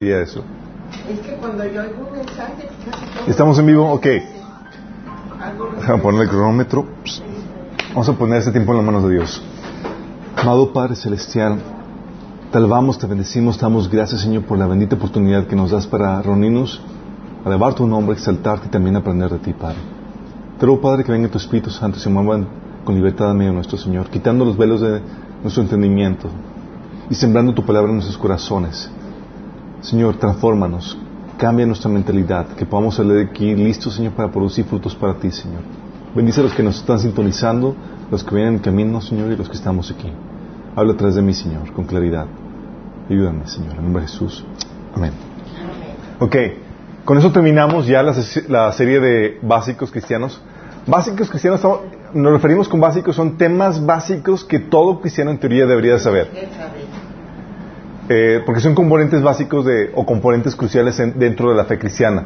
eso. Es que cuando yo oigo un mensaje, casi ¿Estamos en vivo? Ok. Algo Déjame poner el cronómetro. Psst. Vamos a poner este tiempo en las manos de Dios. Amado Padre Celestial, te alabamos, te bendecimos, te damos gracias, Señor, por la bendita oportunidad que nos das para reunirnos, alabar tu nombre, exaltarte y también aprender de ti, Padre. Te ruego, Padre, que venga tu Espíritu Santo y se muevan con libertad en medio de nuestro Señor, quitando los velos de nuestro entendimiento y sembrando tu palabra en nuestros corazones. Señor, transfórmanos, cambia nuestra mentalidad, que podamos salir de aquí listos, Señor, para producir frutos para ti, Señor. Bendice a los que nos están sintonizando, los que vienen en camino, Señor, y los que estamos aquí. Habla atrás de mí, Señor, con claridad. Ayúdame, Señor, en nombre de Jesús. Amén. Ok, con eso terminamos ya la, la serie de básicos cristianos. Básicos cristianos, estamos- nos referimos con básicos, son temas básicos que todo cristiano en teoría debería de saber. Eh, porque son componentes básicos de, o componentes cruciales en- dentro de la fe cristiana.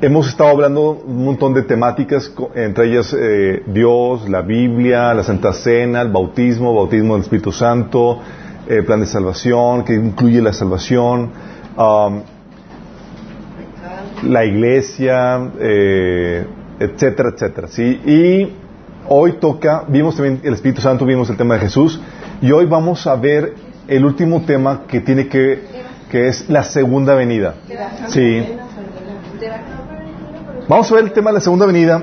Hemos estado hablando un montón de temáticas, entre ellas eh, Dios, la Biblia, la Santa Cena, el bautismo, bautismo del Espíritu Santo, el plan de salvación, que incluye la salvación, la iglesia, eh, etcétera, etcétera. ¿sí? Y hoy toca, vimos también el Espíritu Santo, vimos el tema de Jesús, y hoy vamos a ver el último tema que tiene que, que es la segunda venida. Sí. Vamos a ver el tema de la segunda venida.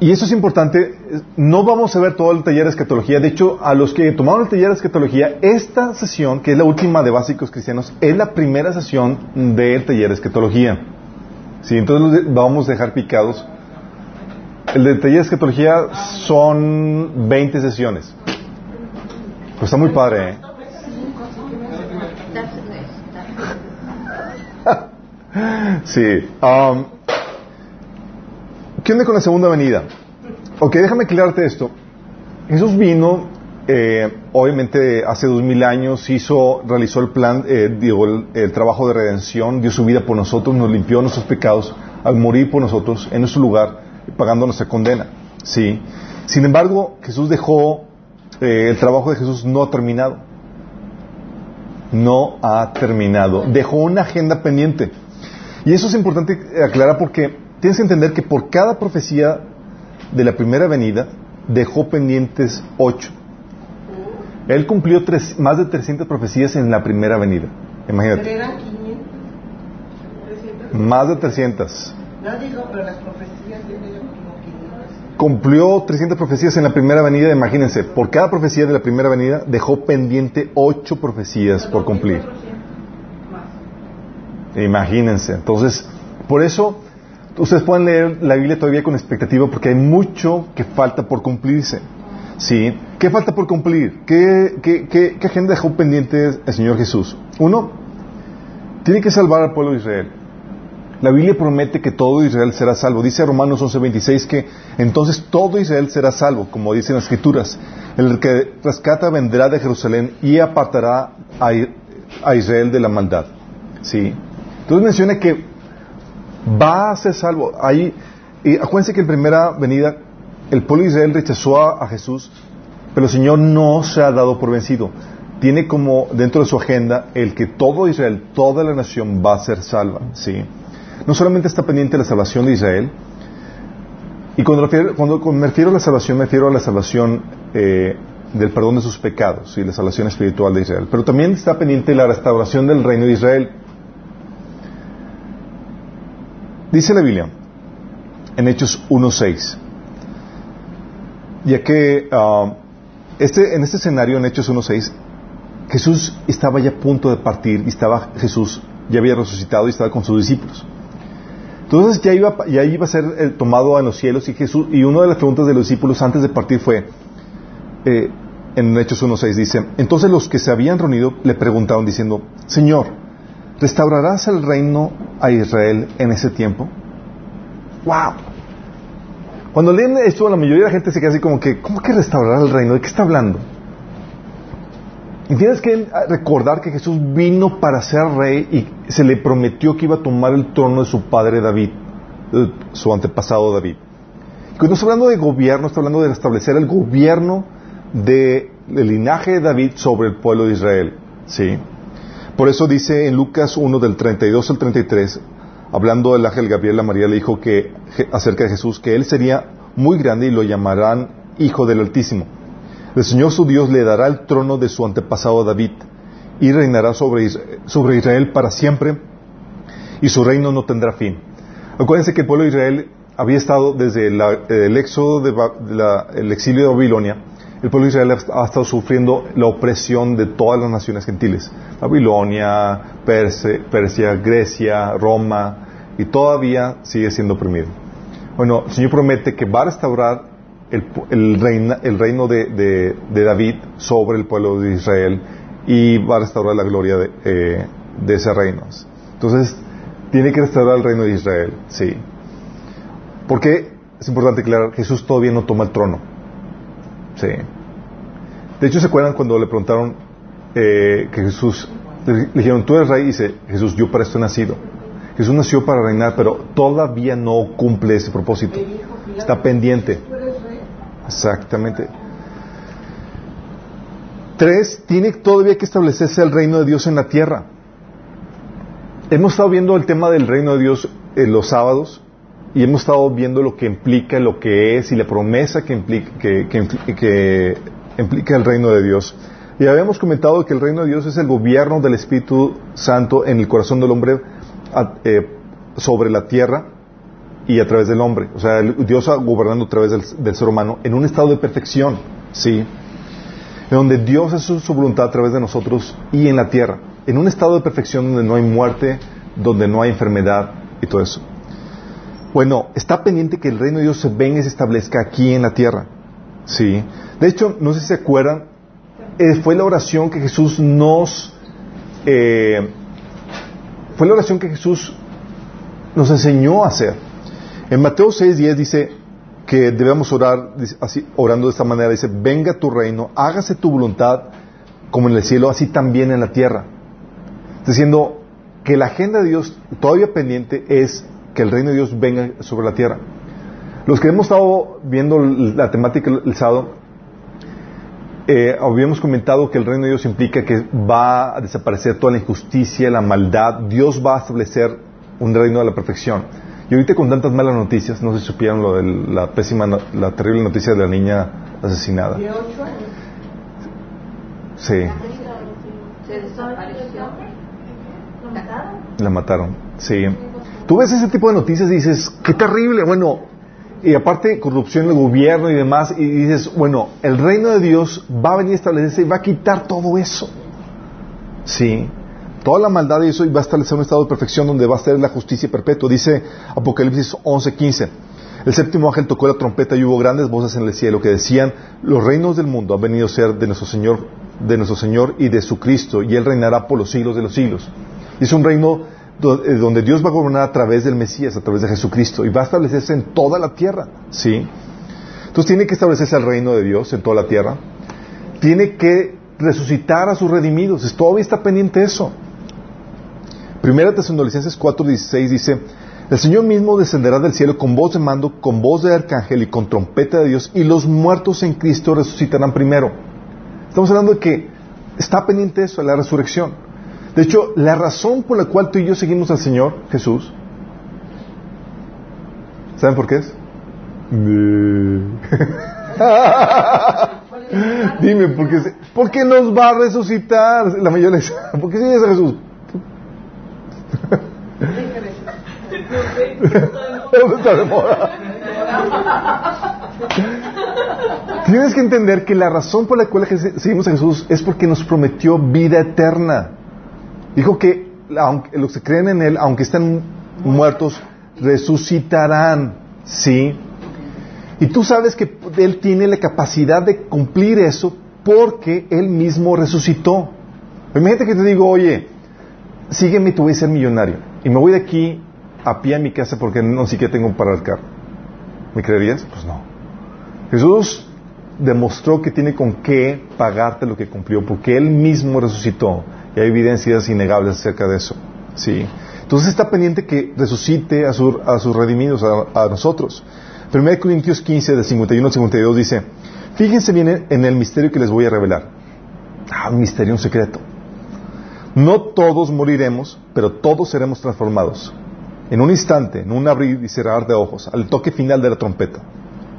Y eso es importante. No vamos a ver todo el taller de escatología. De hecho, a los que tomaron el taller de escatología, esta sesión, que es la última de Básicos Cristianos, es la primera sesión del taller de escatología. Sí, entonces vamos a dejar picados. El de taller de escatología son 20 sesiones. Pues está muy padre, ¿eh? Sí. um, ¿Qué onda con la segunda venida? Ok, déjame aclararte esto. Jesús vino, eh, obviamente hace dos mil años, hizo, realizó el plan, eh, digo, el, el trabajo de redención, dio su vida por nosotros, nos limpió nuestros pecados al morir por nosotros en nuestro lugar, pagando nuestra condena. Sí. Sin embargo, Jesús dejó, eh, el trabajo de Jesús no terminado. No ha terminado. Dejó una agenda pendiente. Y eso es importante aclarar porque tienes que entender que por cada profecía de la primera venida dejó pendientes ocho. Él cumplió tres- más de 300 profecías en la primera venida. Imagínate. eran 500. 300. Más de 300. No digo, pero las profecías eran como 500. Cumplió 300 profecías en la primera venida. Imagínense, por cada profecía de la primera venida dejó pendiente ocho profecías por cumplir. Imagínense. Entonces, por eso ustedes pueden leer la Biblia todavía con expectativa porque hay mucho que falta por cumplirse. ¿Sí? ¿Qué falta por cumplir? ¿Qué, qué, qué- qué agenda dejó pendiente el Señor Jesús? Uno, tiene que salvar al pueblo de Israel. La Biblia promete que todo Israel será salvo. Dice Romanos 11:26 que entonces todo Israel será salvo, como dicen las Escrituras. El que rescata vendrá de Jerusalén y apartará a, Israel de la maldad. ¿Sí? Entonces menciona que va a ser salvo. Ahí, y acuérdense que en primera venida el pueblo de Israel rechazó a Jesús, pero el Señor no se ha dado por vencido. Tiene como dentro de su agenda el que todo Israel, toda la nación va a ser salva. ¿sí? No solamente está pendiente la salvación de Israel, y cuando, refiero- cuando- me refiero a la salvación, me refiero a la salvación eh, del perdón de sus pecados y la salvación espiritual de Israel. Pero también está pendiente la restauración del reino de Israel. Dice la Biblia en Hechos 1.6, ya que ah, este, en este escenario, en Hechos 1.6, Jesús estaba ya a punto de partir y estaba Jesús ya había resucitado y estaba con sus discípulos. Entonces ya iba, ya iba a ser eh, tomado en los cielos y Jesús y una de las preguntas de los discípulos antes de partir fue eh, en Hechos 1.6 dice entonces los que se habían reunido le preguntaron diciendo Señor ¿restaurarás el reino a Israel en ese tiempo? ¡Wow! Cuando leen esto la mayoría de la gente se queda así como que ¿cómo que restaurar el reino? ¿De qué está hablando? Y tienes que recordar que Jesús vino para ser rey y se le prometió que iba a tomar el trono de su padre David, su antepasado David. Cuando está hablando de gobierno, está hablando de restablecer el gobierno de el linaje de David sobre el pueblo de Israel. ¿sí? Por eso dice en Lucas 1 del 32 al 33, hablando del ángel Gabriel a María, le dijo que acerca de Jesús, que él sería muy grande y lo llamarán Hijo del Altísimo. El Señor su Dios le dará el trono de su antepasado David y reinará sobre, sobre Israel para siempre y su reino no tendrá fin. Acuérdense que el pueblo de Israel había estado desde el exilio de Babilonia, el pueblo de Israel ha estado sufriendo la opresión de todas las naciones gentiles. Babilonia, Persia, Grecia, Roma, y todavía sigue siendo oprimido. Bueno, el Señor promete que va a restaurar el, reino de, David sobre el pueblo de Israel y va a restaurar la gloria de, eh, de ese reino. Entonces, tiene que restaurar el reino de Israel, sí. Porque es importante aclarar, Jesús todavía no toma el trono. Sí. De hecho, ¿se acuerdan cuando le preguntaron eh, que Jesús, le dijeron, tú eres rey? Y dice, Jesús, yo para esto he nacido. Jesús nació para reinar, pero todavía no cumple ese propósito. Está pendiente. Exactamente. Tres, tiene todavía que establecerse el reino de Dios en la tierra. Hemos estado viendo el tema del reino de Dios en los sábados y hemos estado viendo lo que implica, lo que es y la promesa que implica, que, implica el reino de Dios. Y habíamos comentado que el reino de Dios es el gobierno del Espíritu Santo en el corazón del hombre eh, sobre la tierra y a través del hombre. O sea, Dios gobernando a través del, ser humano en un estado de perfección, ¿sí? Donde Dios hace su voluntad a través de nosotros y en la tierra en un estado de perfección donde no hay muerte, donde no hay enfermedad y todo eso. Bueno, está pendiente que el reino de Dios se venga y se establezca aquí en la tierra. Sí. De hecho, no sé si se acuerdan, eh, fue la oración que Jesús nos eh, fue la oración que Jesús nos enseñó a hacer. En Mateo 6:10 dice que debemos orar así, orando de esta manera. Dice, venga tu reino, hágase tu voluntad como en el cielo, así también en la tierra diciendo que la agenda de Dios todavía pendiente es que el reino de Dios venga sobre la tierra. Los que hemos estado viendo la temática el sábado, eh, habíamos comentado que el reino de Dios implica que va a desaparecer toda la injusticia, la maldad. Dios va a establecer un reino de la perfección. Y ahorita con tantas malas noticias, no sé si supieron lo de la pésima, la terrible noticia de la niña asesinada. Sí. La mataron, sí. Tú ves ese tipo de noticias y dices, qué terrible, bueno, y aparte corrupción en el gobierno y demás, y dices, bueno, el reino de Dios va a venir a establecerse y va a quitar todo eso. Sí, toda la maldad de eso y va a establecer un estado de perfección donde va a estar la justicia perpetua. Dice Apocalipsis 11:15. El séptimo ángel tocó la trompeta y hubo grandes voces en el cielo que decían, los reinos del mundo han venido a ser de nuestro Señor, de nuestro Señor y de su Cristo, y Él reinará por los siglos de los siglos. Y es un reino eh, donde Dios va a gobernar a través del Mesías, a través de Jesucristo, y va a establecerse en toda la tierra, ¿sí? Entonces tiene que establecerse el reino de Dios en toda la tierra. Tiene que resucitar a sus redimidos. Todavía está pendiente eso. Primera Tesalonicenses 4:16 dice, el Señor mismo descenderá del cielo con voz de mando, con voz de arcángel y con trompeta de Dios, y los muertos en Cristo resucitarán primero. Estamos hablando de que está pendiente eso, la resurrección. De hecho, la razón por la cual tú y yo seguimos al Señor Jesús, ¿saben por qué es? Dime, ¿por qué, ¿por qué nos va a resucitar? La mayoría ¿por qué sigues a Jesús? Tienes que entender que la razón por la cual seguimos a Jesús es porque nos prometió vida eterna. Dijo que los que creen en Él, aunque estén muertos, resucitarán. ¿Sí? Y tú sabes que Él tiene la capacidad de cumplir eso porque Él mismo resucitó. Imagínate que te digo, oye, sígueme y tú voy a ser millonario. Y me voy de aquí a pie a mi casa porque no siquiera tengo para el carro. ¿Me creerías? Pues no. Jesús demostró que tiene con qué pagarte lo que cumplió porque Él mismo resucitó y hay evidencias innegables acerca de eso. ¿sí? Entonces está pendiente que resucite a, a sus redimidos, a, nosotros. 1 Corintios 15, de 51 al 52 dice, fíjense bien en el misterio que les voy a revelar. Ah, un misterio, un secreto. No todos moriremos, pero todos seremos transformados. En un instante, en un abrir y cerrar de ojos, al toque final de la trompeta.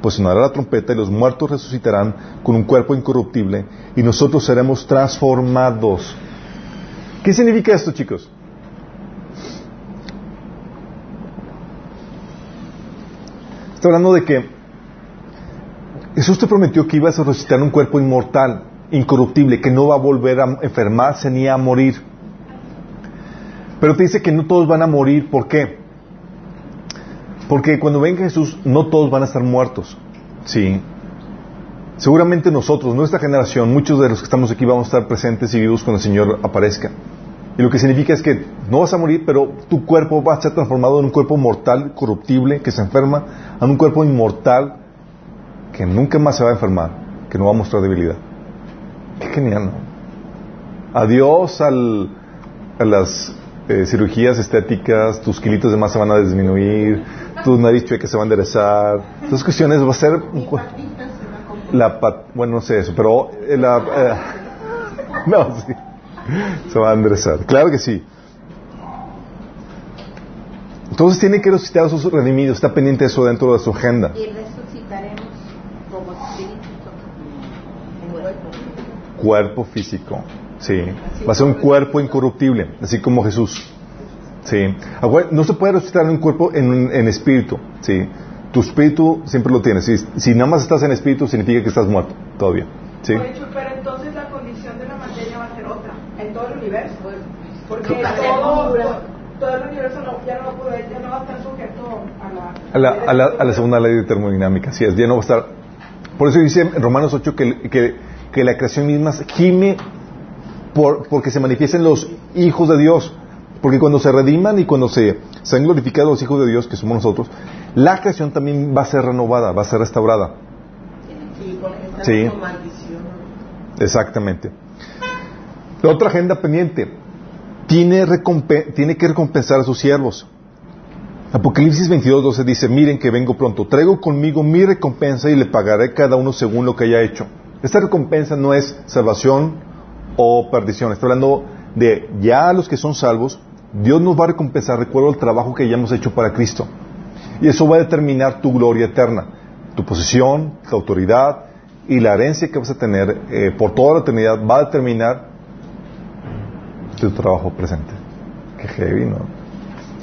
Pues sonará la trompeta y los muertos resucitarán con un cuerpo incorruptible y nosotros seremos transformados. ¿Qué significa esto, chicos? Está hablando de que Jesús te prometió que ibas a resucitar un cuerpo inmortal, incorruptible, que no va a volver a enfermarse ni a morir. Pero te dice que no todos van a morir. ¿Por qué? Porque cuando venga Jesús, no todos van a estar muertos. Sí. Seguramente nosotros, nuestra generación, muchos de los que estamos aquí vamos a estar presentes y vivos cuando el Señor aparezca. Y lo que significa es que no vas a morir, pero tu cuerpo va a ser transformado en un cuerpo mortal, corruptible, que se enferma, a un cuerpo inmortal que nunca más se va a enfermar, que no va a mostrar debilidad. Qué genial, ¿no? Adiós al, a las eh, cirugías estéticas, tus kilitos de más se van a disminuir, tu nariz chueca se va a enderezar. Esas cuestiones va a ser... La bueno, no sé eso, pero eh, la... Eh, no, sí. Se va a enderezar. Claro que sí. Entonces tiene que resucitar a sus redimidos, está pendiente de eso dentro de su agenda. Y resucitaremos como espíritu. Cuerpo físico, sí. Va a ser un cuerpo incorruptible, así como Jesús. Sí. No se puede resucitar en un cuerpo en, en espíritu, sí. Tu espíritu siempre lo tienes. Si, si nada más estás en espíritu, significa que estás muerto todavía. Sí. Hecho, pero entonces la condición de la materia va a ser otra en todo el universo. Porque todo, todo el universo no, ya, no va a poder, ya no va a estar sujeto a la, A la, a, la, a la segunda ley de termodinámica, sí, es, ya no va a estar. Por eso dice en Romanos 8 que, que, que la creación misma gime por, porque se manifiesten los hijos de Dios. Porque cuando se rediman y cuando se sean glorificados los hijos de Dios, que somos nosotros, la creación también va a ser renovada, va a ser restaurada. Con esta Sí. Exactamente. La otra agenda pendiente tiene, tiene que recompensar a sus siervos. Apocalipsis 22, 12 dice, miren que vengo pronto, traigo conmigo mi recompensa y le pagaré cada uno según lo que haya hecho. Esta recompensa no es salvación o perdición, está hablando de ya los que son salvos, Dios nos va a recompensar, recuerdo el trabajo que ya hemos hecho para Cristo. Y eso va a determinar tu gloria eterna, tu posición, tu autoridad y la herencia que vas a tener eh, por toda la eternidad va a determinar tu trabajo presente. Qué heavy, ¿no?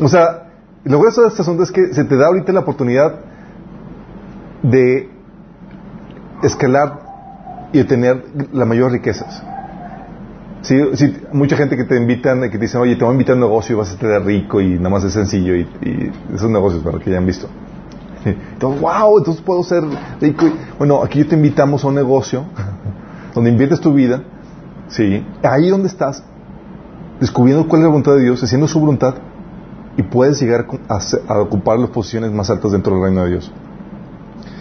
O sea, lo grueso de este asunto es que se te da ahorita la oportunidad de escalar y de tener las mayores riquezas. Sí, sí, mucha gente que te invitan, que te dicen, oye, te voy a invitar a un negocio y vas a estar rico y nada más es sencillo y, esos negocios para que ya han visto. Entonces, wow, entonces puedo ser rico. Bueno, aquí te invitamos a un negocio donde inviertes tu vida, sí, ahí donde estás, descubriendo cuál es la voluntad de Dios, haciendo su voluntad y puedes llegar a ocupar las posiciones más altas dentro del reino de Dios.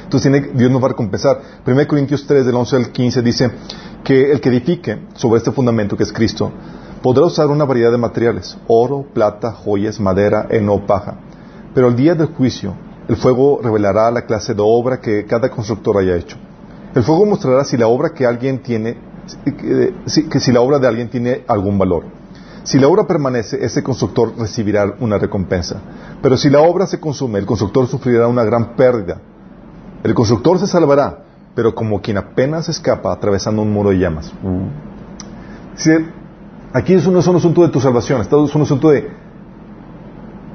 Entonces tiene- Dios nos va a recompensar. 1 Corintios 3, del 11 al 15, dice que el que edifique sobre este fundamento que es Cristo, podrá usar una variedad de materiales, oro, plata, joyas, madera, heno, paja. Pero el día del juicio, el fuego revelará la clase de obra que cada constructor haya hecho. El fuego mostrará si la obra que alguien tiene, si- que si la obra de alguien tiene algún valor. Si la obra permanece, ese constructor recibirá una recompensa. Pero si la obra se consume, el constructor sufrirá una gran pérdida. El constructor se salvará, pero como quien apenas escapa atravesando un muro de llamas. Sí, aquí es un, no es un asunto de tu salvación, esto es un asunto de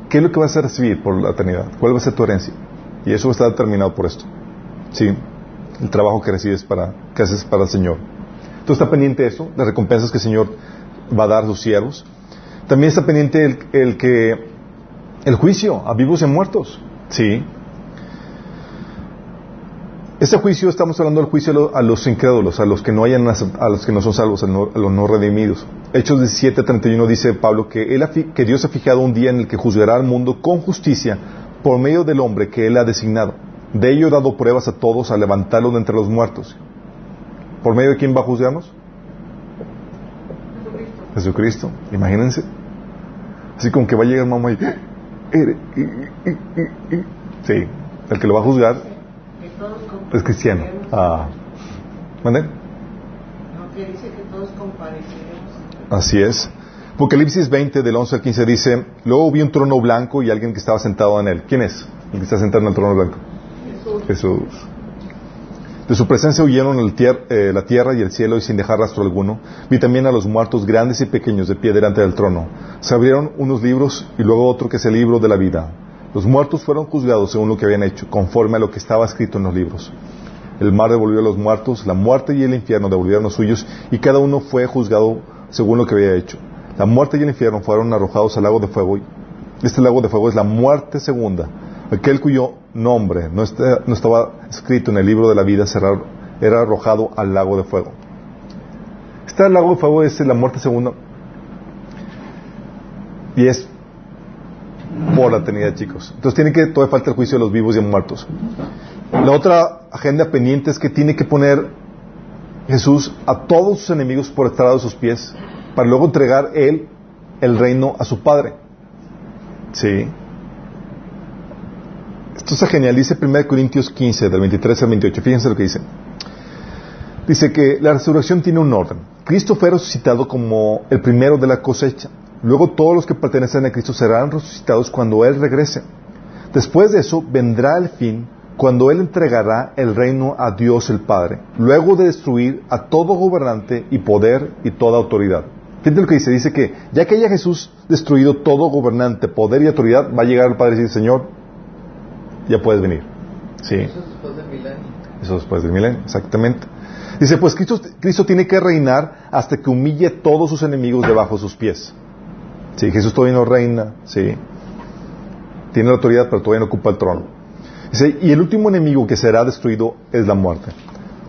qué es lo que vas a recibir por la eternidad, cuál va a ser tu herencia. Y eso está determinado por esto. Sí, el trabajo que recibes para, que haces para el Señor. Entonces está pendiente eso, las recompensas que el Señor va a dar a sus siervos. También está pendiente el, el que el juicio a vivos y a muertos. Sí, ese juicio, estamos hablando del juicio a, lo- a los incrédulos, a los que no hayan a los que no son salvos, a, no- a los no redimidos. Hechos 17:31 dice Pablo que, él que Dios ha fijado un día en el que juzgará al mundo con justicia por medio del hombre que él ha designado. De ello ha dado pruebas a todos a levantarlo de entre los muertos. ¿Por medio de quién va a juzgarnos? Jesucristo. Imagínense. Así como que va a llegar mamá y... "Ere- y- y- y- y-". Sí. El que lo va a juzgar es cristiano. Ah. ¿Mande? Así es. Apocalipsis 20, del 11 al 15 dice, luego vi un trono blanco y alguien que estaba sentado en él. ¿Quién es? El que está sentado en el trono blanco. Jesús. Jesús. De su presencia huyeron el tier- eh, la tierra y el cielo y sin dejar rastro alguno. Vi también a los muertos grandes y pequeños de pie delante del trono. Se abrieron unos libros y luego otro que es el libro de la vida. Los muertos fueron juzgados según lo que habían hecho, conforme a lo que estaba escrito en los libros. El mar devolvió a los muertos, la muerte y el infierno devolvieron los suyos y cada uno fue juzgado según lo que había hecho. La muerte y el infierno fueron arrojados al lago de fuego. Este lago de fuego es la muerte segunda. Aquel cuyo nombre no, estaba escrito en el libro de la vida era arrojado al lago de fuego. Este lago de fuego es la muerte segunda. Y es por la eternidad, chicos. Entonces tiene que, todavía falta el juicio de los vivos y muertos. La otra agenda pendiente es que tiene que poner Jesús a todos sus enemigos por estrado de sus pies para luego entregar él el reino a su Padre. Sí. Esto está genial. Dice 1 Corintios 15, del 23 al 28. Fíjense lo que dice. Dice que la resurrección tiene un orden. Cristo fue resucitado como el primero de la cosecha. Luego todos los que pertenecen a Cristo serán resucitados cuando Él regrese. Después de eso vendrá el fin cuando Él entregará el reino a Dios el Padre, luego de destruir a todo gobernante y poder y toda autoridad. Fíjate lo que dice, dice que ya que haya Jesús destruido todo gobernante, poder y autoridad, va a llegar el Padre y decir, Señor, ya puedes venir. Sí. Eso es después del milenio. Eso después del milenio, exactamente. Dice, pues Cristo, Cristo tiene que reinar hasta que humille a todos sus enemigos debajo de sus pies. Sí, Jesús todavía no reina, sí. Tiene la autoridad, pero todavía no ocupa el trono. Y el último enemigo que será destruido es la muerte.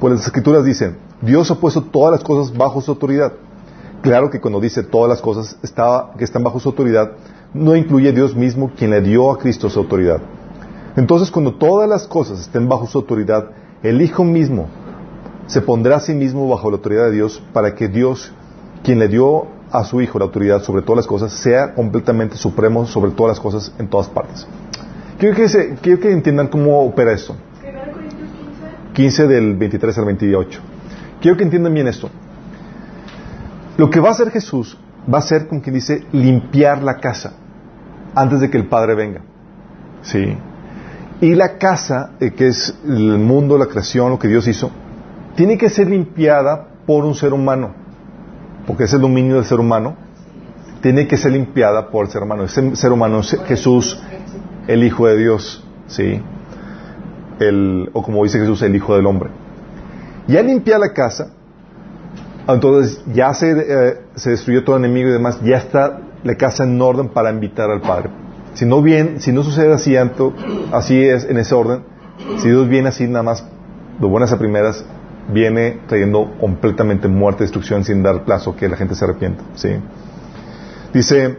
Pues las escrituras dicen, Dios ha puesto todas las cosas bajo su autoridad. Claro que cuando dice todas las cosas que están bajo su autoridad, no incluye Dios mismo quien le dio a Cristo su autoridad. Entonces, cuando todas las cosas estén bajo su autoridad, el Hijo mismo se pondrá a sí mismo bajo la autoridad de Dios para que Dios, quien le dio a su Hijo la autoridad sobre todas las cosas, sea completamente supremo sobre todas las cosas en todas partes. Quiero que, se- quiero que entiendan cómo opera esto. 1 Corintios 15. 15 del 23 al 28. Quiero que entiendan bien esto. Lo que va a hacer Jesús va a ser, como quien dice, limpiar la casa antes de que el Padre venga. ¿Sí? Y la casa, eh, que es el mundo, la creación, lo que Dios hizo, tiene que ser limpiada por un ser humano, porque es el dominio del ser humano. Tiene que ser limpiada por el ser humano. Ese ser humano es Jesús, el Hijo de Dios, ¿sí? El, o como dice Jesús, el Hijo del Hombre. Ya limpia la casa, entonces ya se, eh, se destruyó todo enemigo y demás, ya está la casa en orden para invitar al Padre. Si no bien, si no sucede así, así es en ese orden, si Dios viene así nada más de buenas a primeras, viene trayendo completamente muerte, destrucción sin dar plazo que la gente se arrepienta. ¿sí? Dice,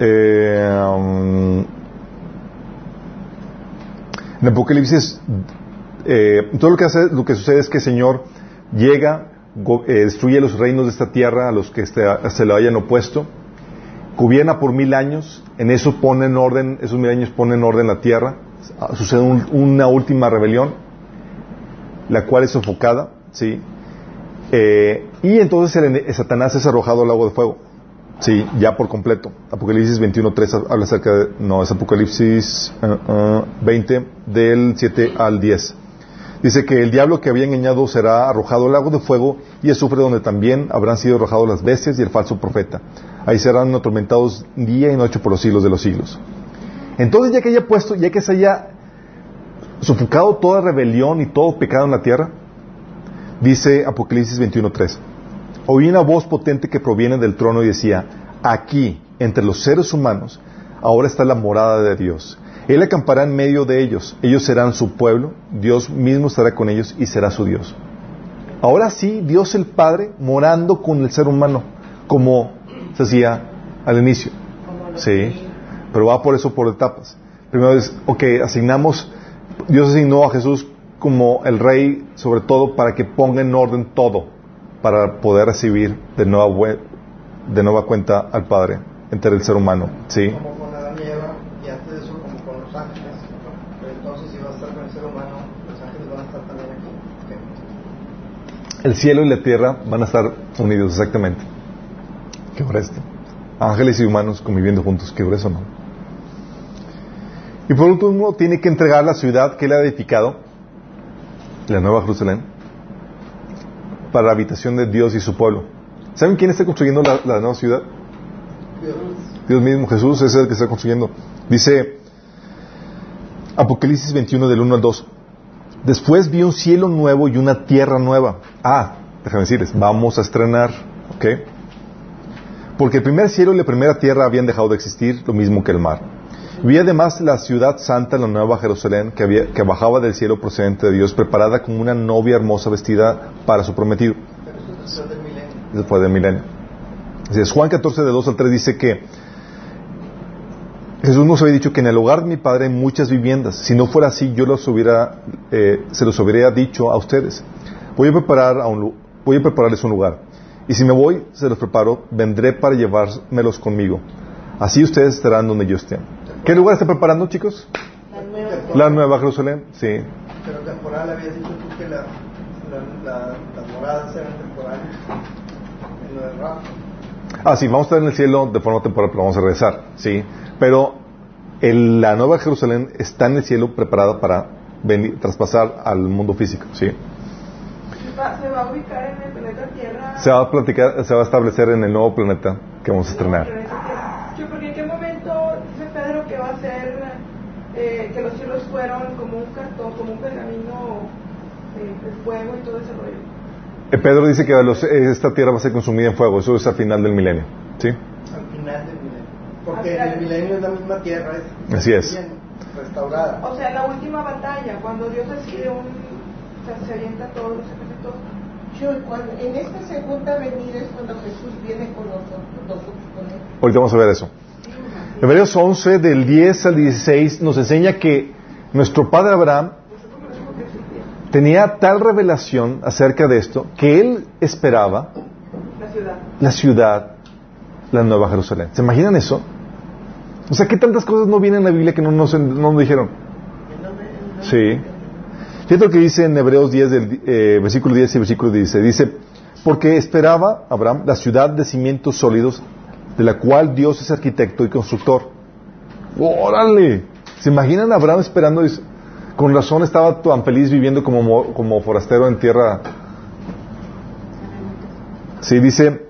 eh, um, en Apocalipsis, eh, todo lo que hace, lo que sucede es que el Señor llega, eh, destruye los reinos de esta tierra a los que se le hayan opuesto, gobierna por mil años, en eso pone en orden, esos mil años ponen en orden la tierra, sucede un- una última rebelión, la cual es sofocada, ¿sí? Eh, y entonces Satanás es arrojado al lago de fuego. Sí, ya por completo. Apocalipsis 21.3 habla acerca de... No, es Apocalipsis uh, uh, 20 del 7 al 10. Dice que el diablo que había engañado será arrojado al lago de fuego y azufre donde también habrán sido arrojados las bestias y el falso profeta. Ahí serán atormentados día y noche por los siglos de los siglos. Entonces ya que haya puesto, ya que se haya sofocado toda rebelión y todo pecado en la tierra, dice Apocalipsis 21.3. Oí una voz potente que proviene del trono y decía, aquí, entre los seres humanos, ahora está la morada de Dios. Él acampará en medio de ellos, ellos serán su pueblo, Dios mismo estará con ellos y será su Dios. Ahora sí, Dios el Padre morando con el ser humano, como se hacía al inicio. Sí, pero va por eso por etapas. Primero es, ok, asignamos, Dios asignó a Jesús como el rey, sobre todo para que ponga en orden todo, para poder recibir de nueva, de nueva cuenta al Padre, entre el ser humano. ¿sí? Como con y antes de eso como con los ángeles, pero entonces si va a estar con el ser humano, los ángeles van a estar también aquí. El cielo y la tierra van a estar unidos, exactamente. ¿Qué hora? Ángeles y humanos conviviendo juntos, ¿qué hora eso, no? Y por último, tiene que entregar la ciudad que él ha edificado, la Nueva Jerusalén, para la habitación de Dios y su pueblo. ¿Saben quién está construyendo la, nueva ciudad? Dios mismo, Jesús es el que está construyendo. Dice Apocalipsis 21 del 1 al 2. Después vi un cielo nuevo y una tierra nueva. Ah, déjame decirles, vamos a estrenar, ¿ok? Porque el primer cielo y la primera tierra habían dejado de existir, lo mismo que el mar. Vi además la ciudad santa, la nueva Jerusalén, que, había, que bajaba del cielo procedente de Dios, preparada como una novia hermosa vestida para su prometido. Después del milenio. Entonces, Juan 14, de 2 al 3 dice que Jesús nos había dicho que en el hogar de mi Padre hay muchas viviendas. Si no fuera así, yo los hubiera, eh, se los hubiera dicho a ustedes. Voy a, preparar a un, voy a prepararles un lugar. Y si me voy, se los preparo, vendré para llevármelos conmigo. Así ustedes estarán donde yo esté. ¿Qué lugar está preparando, chicos? La nueva. La Nueva Jerusalén, sí. Pero temporal, habías dicho tú que la, la, la- las moradas eran temporales en lo del rapto. Ah, sí, vamos a estar en el cielo de forma temporal, pero vamos a regresar, sí. Pero el- la Nueva Jerusalén está en el cielo preparada para venir, traspasar al mundo físico, sí. Se va- se va a ubicar en el planeta Tierra. Se va a platicar, se va a establecer en el nuevo planeta que vamos a estrenar. Sí, porque en qué momento dice Pedro que va a ser eh, que los cielos fueron como un cartón, como un pergamino eh, de fuego y todo ese rollo. Eh, Pedro dice que los- eh, esta tierra va a ser consumida en fuego, eso es al final del milenio, ¿sí? Al final del milenio. Porque en el milenio es la misma tierra, es Así es. bien restaurada. O sea, la última batalla, cuando Dios decide un. O sea, se avienta todos los ejércitos. Yo, cuando- en esta segunda venida es cuando Jesús viene con nosotros, nosotros con él. Ahorita vamos a ver eso. Hebreos 11, del 10 al 16, nos enseña que nuestro padre Abraham tenía tal revelación acerca de esto que él esperaba La ciudad. la ciudad, la Nueva Jerusalén. ¿Se imaginan eso? O sea, ¿qué tantas cosas no vienen en la Biblia que no nos, no nos dijeron? Sí. Fíjate lo que dice en Hebreos 10, del, eh, versículo 10 y versículo 16. Dice, porque esperaba Abraham la ciudad de cimientos sólidos, de la cual Dios es arquitecto y constructor. ¡Órale! ¿Se imaginan a Abraham esperando? Dice, Con razón estaba tan feliz viviendo como, mo- como forastero en tierra. Sí, dice,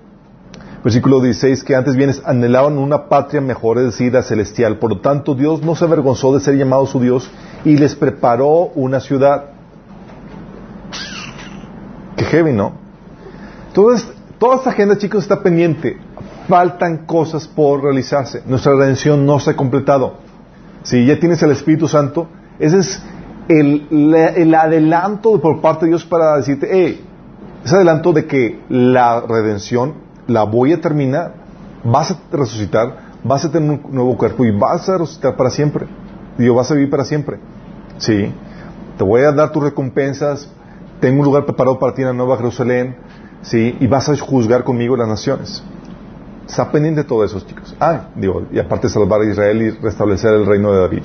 versículo 16, que antes bienes anhelaban una patria mejor, es decir, la celestial. Por lo tanto, Dios no se avergonzó de ser llamado su Dios y les preparó una ciudad. Qué heavy, ¿no? Entonces, toda esta agenda, chicos, está pendiente. Faltan cosas por realizarse. Nuestra redención no se ha completado. Si ya tienes el Espíritu Santo, ese es el, la- el adelanto por parte de Dios para decirte, hey, ese adelanto de que la redención la voy a terminar, vas a resucitar, vas a tener un nuevo cuerpo y vas a resucitar para siempre. Dios, vas a vivir para siempre. Sí. Te voy a dar tus recompensas, tengo un lugar preparado para ti en la Nueva Jerusalén, sí, y vas a juzgar conmigo las naciones. Está pendiente de todo eso, chicos. Ah, digo, y aparte salvar a Israel y restablecer el reino de David.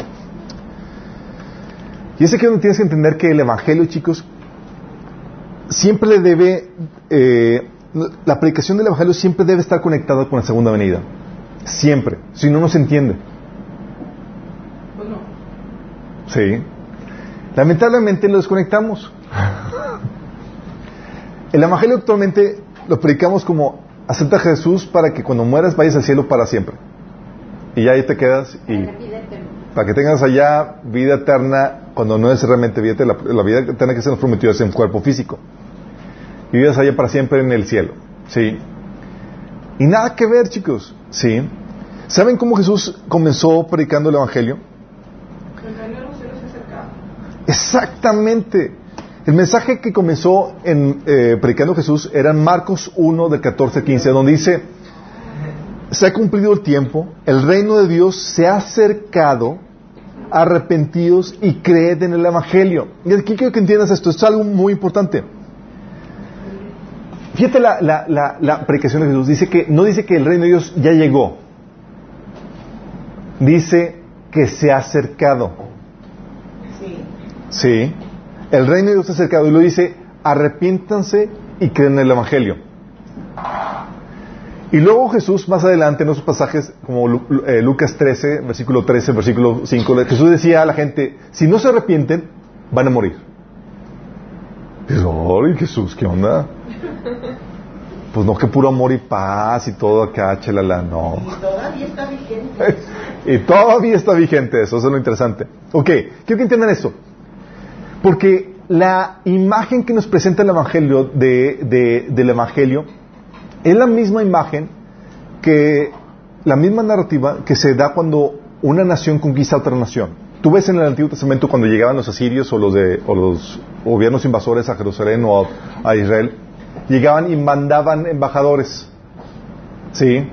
Y es aquí donde tienes que entender que el Evangelio, chicos, siempre debe, eh, la predicación del Evangelio siempre debe estar conectada con la segunda venida. Siempre. Si no, no se entiende. Pues no. Sí. Lamentablemente lo desconectamos. El Evangelio actualmente lo predicamos como acepta a Jesús para que cuando mueras vayas al cielo para siempre. Y ahí te quedas y para que tengas allá vida eterna cuando no es realmente vida. La, vida eterna que se nos prometió es en cuerpo físico. Y vivas allá para siempre en el cielo. Sí. Y nada que ver, chicos. Sí. ¿Saben cómo Jesús comenzó predicando el Evangelio? Exactamente. El mensaje que comenzó en eh, predicando Jesús era en Marcos 1 del 14 al 15, donde dice, se ha cumplido el tiempo, el reino de Dios se ha acercado, arrepentidos y creed en el Evangelio. Y aquí quiero que entiendas esto, esto es algo muy importante. Fíjate la, la, la, la predicación de Jesús, dice que, no dice que el reino de Dios ya llegó, dice que se ha acercado. Sí. Sí. El reino de Dios está acercado y lo dice, arrepiéntanse y creen en el Evangelio. Y luego Jesús, más adelante en otros pasajes, como eh, Lucas 13, versículo 13, versículo 5, Jesús decía a la gente, si no se arrepienten, van a morir. Dices, "Ay, Jesús, ¿qué onda? Pues no, que puro amor y paz y todo acá, chelala, no. Y todavía está vigente. y todavía está vigente eso, eso es lo interesante. Ok, quiero que entiendan esto. Porque la imagen que nos presenta el Evangelio de, de- del Evangelio es la misma imagen que la misma narrativa que se da cuando una nación conquista otra nación. Tú ves en el Antiguo Testamento cuando llegaban los asirios o los, de, o los gobiernos invasores a Jerusalén o a, a Israel, llegaban y mandaban embajadores. ¿Sí?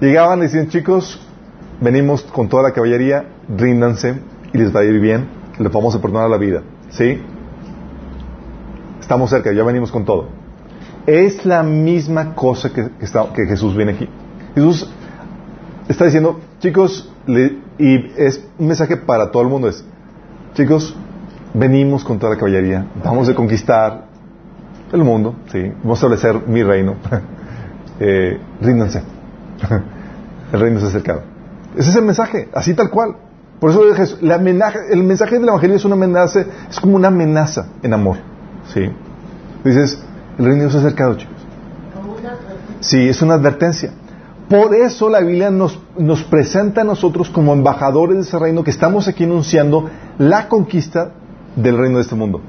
Llegaban y decían, chicos, venimos con toda la caballería, ríndanse y les va a ir bien, les vamos a perdonar la vida. ¿Sí? Estamos cerca, ya venimos con todo. Es la misma cosa que, que está- que Jesús viene aquí. Jesús está diciendo, chicos, y es un mensaje para todo el mundo, es, chicos, venimos con toda la caballería, vamos a conquistar el mundo, ¿sí? vamos a establecer mi reino. Eh, ríndanse. el reino se ha acercado. Ese es el mensaje, así tal cual. Por eso Jesús- la amenaza- el mensaje del Evangelio es una amenaza, es como una amenaza en amor. ¿sí? Dices, el reino de Dios se ha acercado, chicos. Como una advertencia. Sí, es una advertencia. Por eso la Biblia nos, nos presenta a nosotros como embajadores de ese reino que estamos aquí anunciando la conquista del reino de este mundo.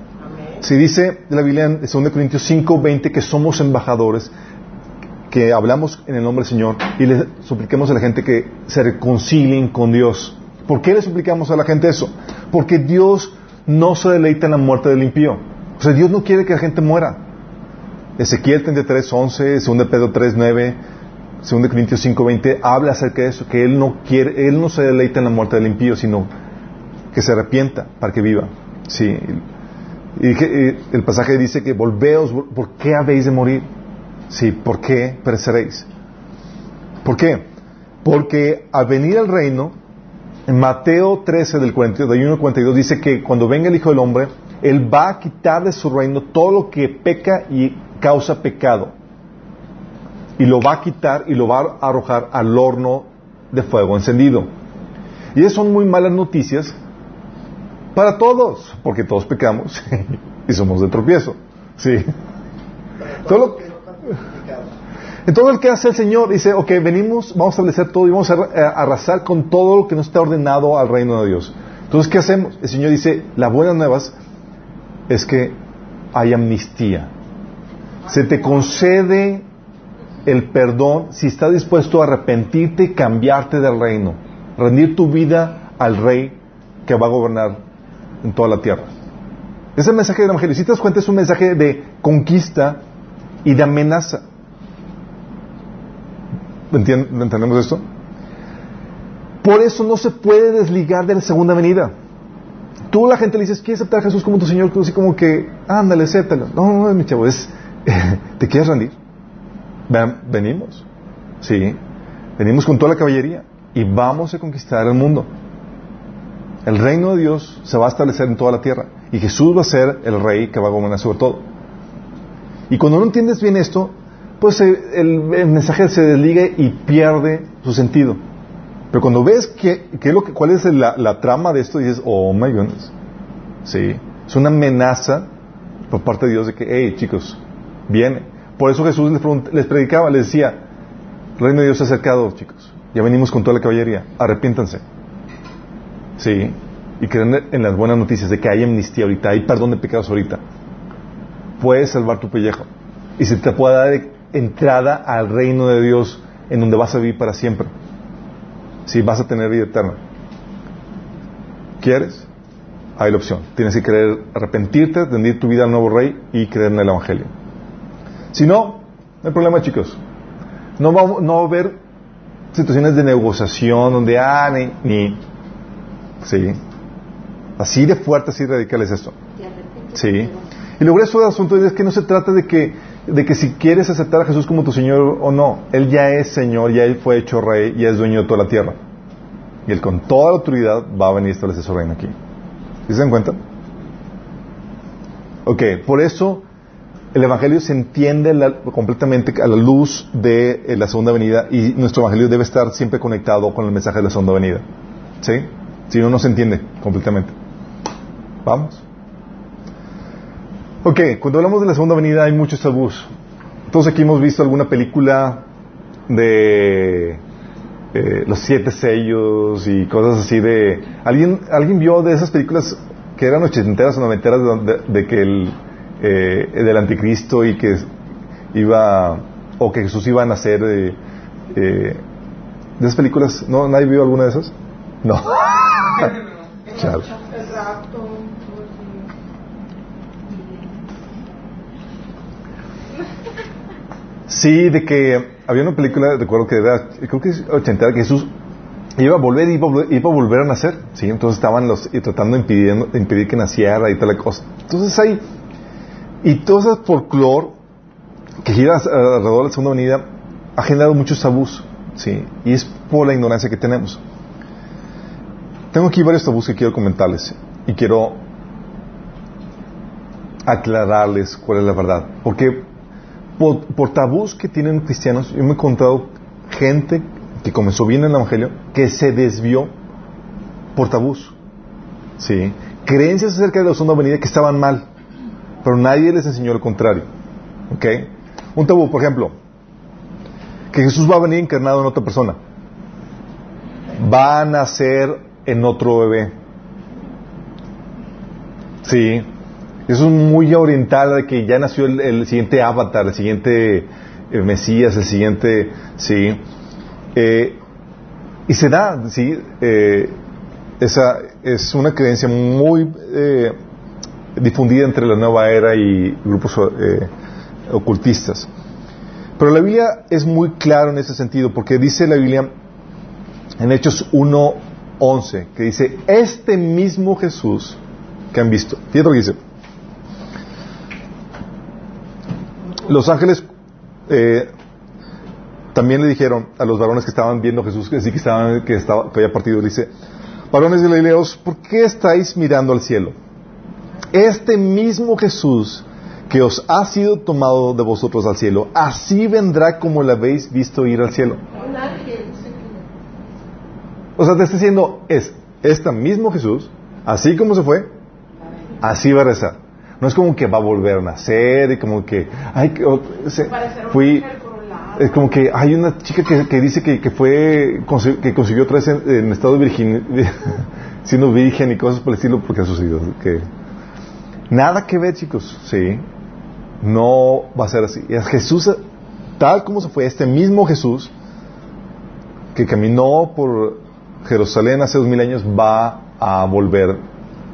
Si dice la Biblia en 2 Corintios 5, 20 que somos embajadores, que hablamos en el nombre del Señor y le supliquemos a la gente que se reconcilien con Dios. ¿Por qué le suplicamos a la gente eso? Porque Dios no se deleita en la muerte del impío. O sea, Dios no quiere que la gente muera. Ezequiel 33, 11, 2 Pedro 3, 9, 2 Corintios 5, 20 habla acerca de eso, que Él no quiere, Él no se deleita en la muerte del impío, sino que se arrepienta para que viva. Sí. Y el pasaje dice que volveos, ¿por qué habéis de morir? Sí, ¿por qué pereceréis? ¿Por qué? Porque al venir al reino, en Mateo 13 del 41 al 42 dice que cuando venga el Hijo del Hombre, Él va a quitar de su reino todo lo que peca y causa pecado. Y lo va a quitar y lo va a arrojar al horno de fuego encendido. Y esas son muy malas noticias para todos, porque todos pecamos y somos de tropiezo. Sí. Todo lo- entonces el que hace el Señor dice, ok, venimos, vamos a establecer todo y vamos a arra- a arrasar con todo lo que no está ordenado al reino de Dios. Entonces, ¿qué hacemos? El Señor dice, las buenas nuevas es que hay amnistía. Se te concede el perdón si estás dispuesto a arrepentirte y cambiarte del reino, rendir tu vida al rey que va a gobernar en toda la tierra. Ese es el mensaje del Evangelio. Si te das cuenta, es un mensaje de conquista y de amenaza. ¿Entien- ¿Entendemos esto? Por eso no se puede desligar de la segunda venida. Tú la gente le dices, ¿quieres aceptar a Jesús como tu Señor? Tú así como que, ándale, acéptalo. No, no, mi chavo, es, ¿te quieres rendir? Ven- venimos. Sí. Venimos con toda la caballería y vamos a conquistar el mundo. El reino de Dios se va a establecer en toda la tierra y Jesús va a ser el rey que va a gobernar sobre todo. Y cuando no entiendes bien esto, pues eh, el, mensaje se desliga y pierde su sentido. Pero cuando ves que, que lo que, cuál es la, la trama de esto, dices, oh my goodness. Sí, es una amenaza por parte de Dios de que, hey chicos, viene. Por eso Jesús les, les predicaba, les decía, el reino de Dios se ha acercado, chicos. Ya venimos con toda la caballería, arrepiéntanse. Sí, y creen en las buenas noticias de que hay amnistía ahorita, hay perdón de pecados ahorita. Puedes salvar tu pellejo. Y se te puede dar entrada al reino de Dios en donde vas a vivir para siempre. Si vas a tener vida eterna. ¿Quieres? Hay la opción. Tienes que querer arrepentirte, rendir tu vida al nuevo rey y creer en el Evangelio. Si no, no hay problema, chicos. No va, no va a haber situaciones de negociación donde, ah, ni, ni- Sí. Así de fuerte, así radical es esto. Sí. Y luego eso del asunto es que no se trata de que, de que si quieres aceptar a Jesús como tu Señor o no. Él ya es Señor, ya Él fue hecho Rey, ya es dueño de toda la tierra. Y Él con toda la autoridad va a venir a establecer su reino aquí. ¿Sí se dan cuenta? Ok, por eso el Evangelio se entiende la- completamente a la luz de eh, la segunda venida y nuestro Evangelio debe estar siempre conectado con el mensaje de la segunda venida. ¿Sí? Si no, no se entiende completamente. ¿Vamos? Ok, cuando hablamos de la segunda venida hay muchos tabús. Todos aquí hemos visto alguna película de eh, los siete sellos y cosas así de... ¿Alguien, ¿Alguien vio de esas películas que eran ochenteras o noventeras de, de- de que el eh, del anticristo y que iba o que Jesús iba a nacer eh, eh, de esas películas? ¿No? ¿Nadie vio alguna de esas? No. Chale. Sí, de que había una película, recuerdo que era, creo que es ochentera, que Jesús iba a volver iba, iba a volver a nacer, ¿sí? Entonces estaban los, y tratando de impidiendo- de impedir que naciera y tal cosa. Entonces hay, y todo ese folclore que gira alrededor de la segunda venida ha generado muchos tabús, ¿sí? Y es por la ignorancia que tenemos. Tengo aquí varios tabús que quiero comentarles y quiero aclararles cuál es la verdad. Porque por, tabús que tienen cristianos, yo me he encontrado gente que comenzó bien en el Evangelio que se desvió por tabús. ¿Sí? Creencias acerca de la segunda venida que estaban mal, pero nadie les enseñó lo contrario. ¿Ok? Un tabú, por ejemplo, que Jesús va a venir encarnado en otra persona. Va a nacer en otro bebé. Sí. Eso es muy oriental de que ya nació el, siguiente avatar, el siguiente eh, Mesías, el siguiente, sí. Eh, y se da, sí. eh, esa es una creencia muy eh, difundida entre la nueva era y grupos eh, ocultistas. Pero la Biblia es muy claro en ese sentido, porque dice la Biblia en Hechos 1.11, que dice, este mismo Jesús que han visto. Fíjate lo que dice. Los ángeles eh, también le dijeron a los varones que estaban viendo Jesús que sí que estaban que estaba que había partido dice varones de Galileos ¿por qué estáis mirando al cielo? Este mismo Jesús que os ha sido tomado de vosotros al cielo así vendrá como le habéis visto ir al cielo. O sea te está diciendo es este mismo Jesús así como se fue así va a rezar. No es como que va a volver a nacer y como que ay se- fui es como que hay una chica que, que dice que, que fue que consiguió otra vez en, en estado de virgin, siendo virgen y cosas por el estilo porque ha sucedido que nada que ver chicos. Sí. No va a ser así. Es Jesús tal como se fue este mismo Jesús que caminó por Jerusalén hace dos mil años va a volver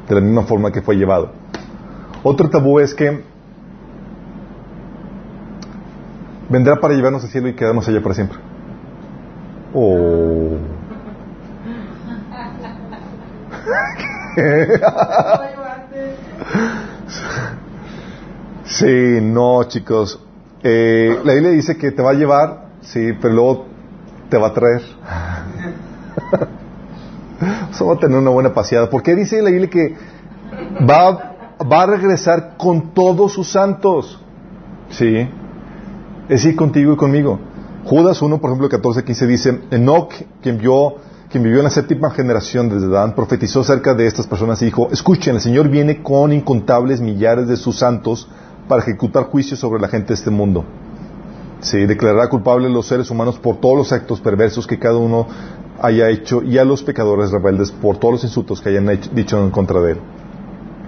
de la misma forma que fue llevado. Otro tabú es que vendrá para llevarnos al cielo y quedarnos allá para siempre. Oh. Sí, no, chicos. Eh, la Biblia dice que te va a llevar, sí, pero luego te va a traer. Eso va a tener una buena paseada. ¿Por qué dice la Biblia que va, va a regresar con todos sus santos? Sí. Es decir, contigo y conmigo. Judas 1, por ejemplo, 14, 15 dice, Enoch, quien vio, quien vivió en la séptima generación desde Adán, profetizó acerca de estas personas y dijo, escuchen, el Señor viene con incontables millares de sus santos para ejecutar juicios sobre la gente de este mundo. Sí, declarará culpables a los seres humanos por todos los actos perversos que cada uno haya hecho y a los pecadores rebeldes por todos los insultos que hayan hecho- dicho en contra de él.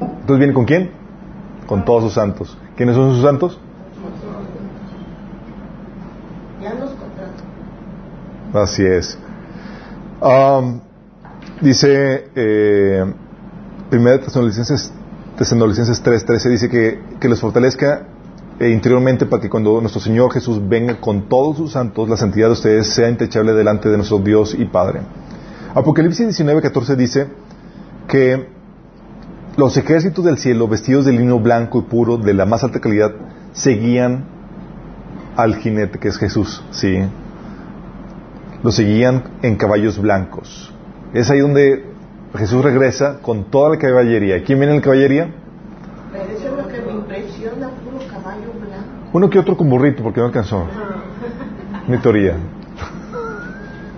Entonces viene con quién? Con todos sus santos. ¿Quiénes son sus santos? Así es. Am, dice eh, Primera Tesalonicenses, Tesalonicenses 3.13 dice que, que los fortalezca eh, interiormente para que cuando nuestro Señor Jesús venga con todos sus santos, la santidad de ustedes sea intachable delante de nuestro Dios y Padre. Apocalipsis 19.14 dice que los ejércitos del cielo, vestidos de lino blanco y puro, de la más alta calidad, seguían al jinete que es Jesús, ¿sí? Lo seguían en caballos blancos. Es ahí donde Jesús regresa con toda la caballería. ¿Quién viene en la caballería? Eso es lo que me impresiona, puro caballo blanco. Uno que otro con burrito porque no alcanzó. Mi teoría.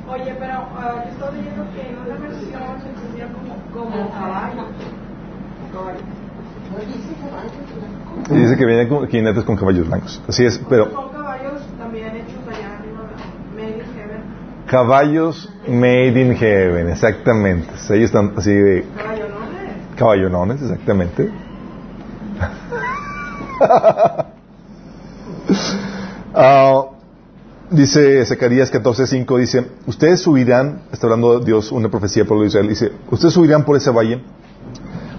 Oye, pero ah, yo estaba leyendo que en una versión se entendía como, como caballo. No dice que vienen con jinetes con caballos blancos. Así es, pero Son caballos también hechos allá arriba, made in heaven. Caballos made in heaven, exactamente. Ellos están así de Caballo, ¿no? caballonones, exactamente. Ah, dice Zacarías 14:5, dice, ustedes subirán, está hablando Dios, una profecía por Israel, dice, ustedes subirán por ese valle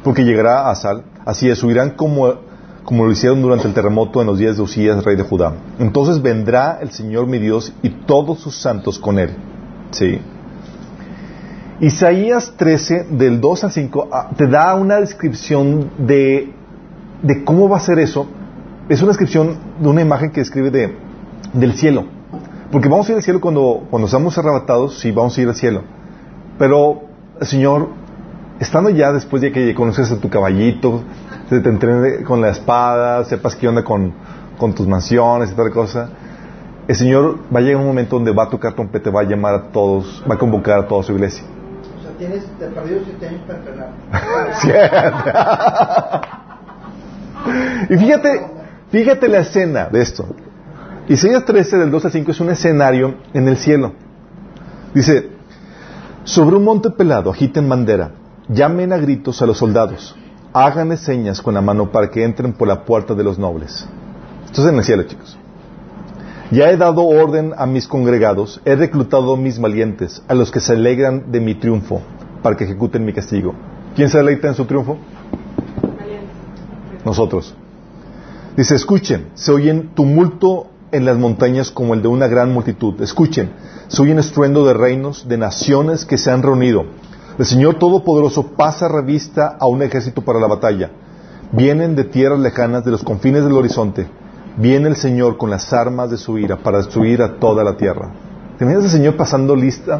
porque llegará a Sal, así es, subirán como, como lo hicieron durante el terremoto en los días de Usías, rey de Judá. Entonces vendrá el Señor mi Dios y todos sus santos con él. Sí. Isaías 13, del 2 al 5, ah, te da una descripción de, de cómo va a ser eso. Es una descripción de una imagen que describe de, del cielo. Porque vamos a ir al cielo cuando, cuando seamos arrebatados, sí, vamos a ir al cielo. Pero el Señor, estando ya después de que conoces a tu caballito, se te entrene con la espada, sepas qué onda con, con tus mansiones y tal cosa, el Señor va a llegar un momento donde va a tocar trompeta, va a llamar a todos, va a convocar a toda su iglesia. O sea, tienes de perdido siete años para entrenar. y fíjate, fíjate la escena de esto. Isaías 13, del 2 al 5, es un escenario en el cielo. Dice, sobre un monte pelado agiten bandera, llamen a gritos a los soldados, háganle señas con la mano para que entren por la puerta de los nobles. Esto es en el cielo, chicos. Ya he dado orden a mis congregados, he reclutado a mis valientes, a los que se alegran de mi triunfo, para que ejecuten mi castigo. ¿Quién se alegra en su triunfo? Nosotros. Dice, escuchen, se oyen tumulto en las montañas como el de una gran multitud. Escuchen, se oyen estruendo de reinos, de naciones que se han reunido. El Señor Todopoderoso pasa revista a un ejército para la batalla. Vienen de tierras lejanas, de los confines del horizonte. Viene el Señor con las armas de su ira para destruir a toda la tierra. ¿Te imaginas el Señor pasando lista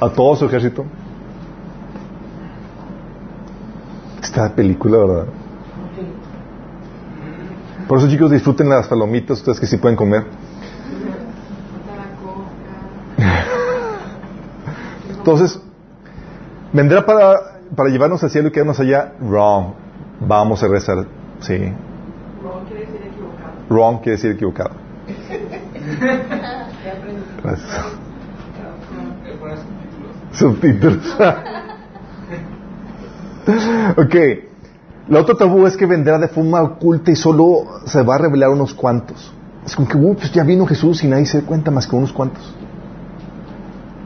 a todo su ejército? Esta película, ¿verdad? Por eso, chicos, disfruten las palomitas, ustedes que sí pueden comer. Entonces, vendrá para, para llevarnos al cielo y quedarnos allá. Wrong. Vamos a rezar. Sí. Wrong quiere decir equivocado. Wrong quiere decir equivocado. Gracias. Subtítulos. ok. La otra tabú es que vendrá de forma oculta y solo se va a revelar unos cuantos. Es como que, uh, pues ya vino Jesús y nadie se da cuenta más que unos cuantos.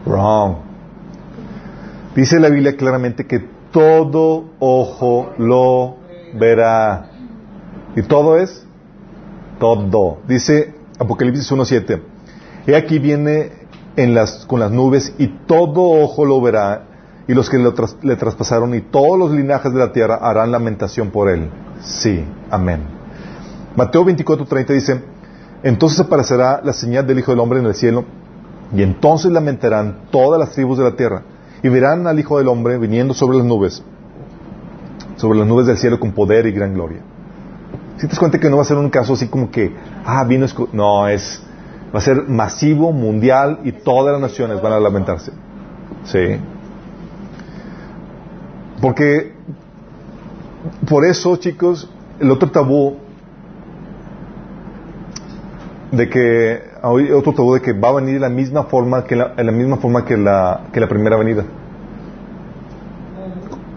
Wrong. Dice la Biblia claramente que todo ojo lo verá. ¿Y todo es? Todo. Dice Apocalipsis 1.7. He aquí viene con las nubes y todo ojo lo verá y los que tras, le, traspasaron y todos los linajes de la tierra harán lamentación por él. Sí, amén. Mateo 24.30 dice, entonces aparecerá la señal del Hijo del Hombre en el cielo y entonces lamentarán todas las tribus de la tierra y verán al Hijo del Hombre viniendo sobre las nubes, sobre las nubes del cielo con poder y gran gloria. Si te das cuenta que no va a ser un caso así como que, ah, vino, no, es, va a ser masivo, mundial y todas las naciones van a lamentarse. Sí. Porque, por eso, chicos, el otro tabú de que, otro tabú de que va a venir de la misma forma que la, en la misma forma que la, que la primera venida.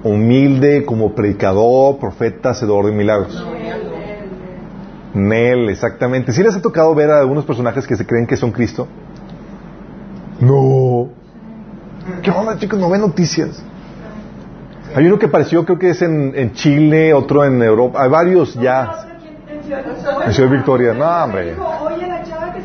Humilde como predicador, profeta, hacedor de milagros. Nel, exactamente. ¿Sí les ha tocado ver a algunos personajes que se creen que son Cristo? No. ¿Qué onda, chicos? No ven noticias. Hay uno que apareció, creo que es en, en Chile, otro en Europa. Hay varios ya. En Ciudad Victoria. No, hombre. Oye, la chava que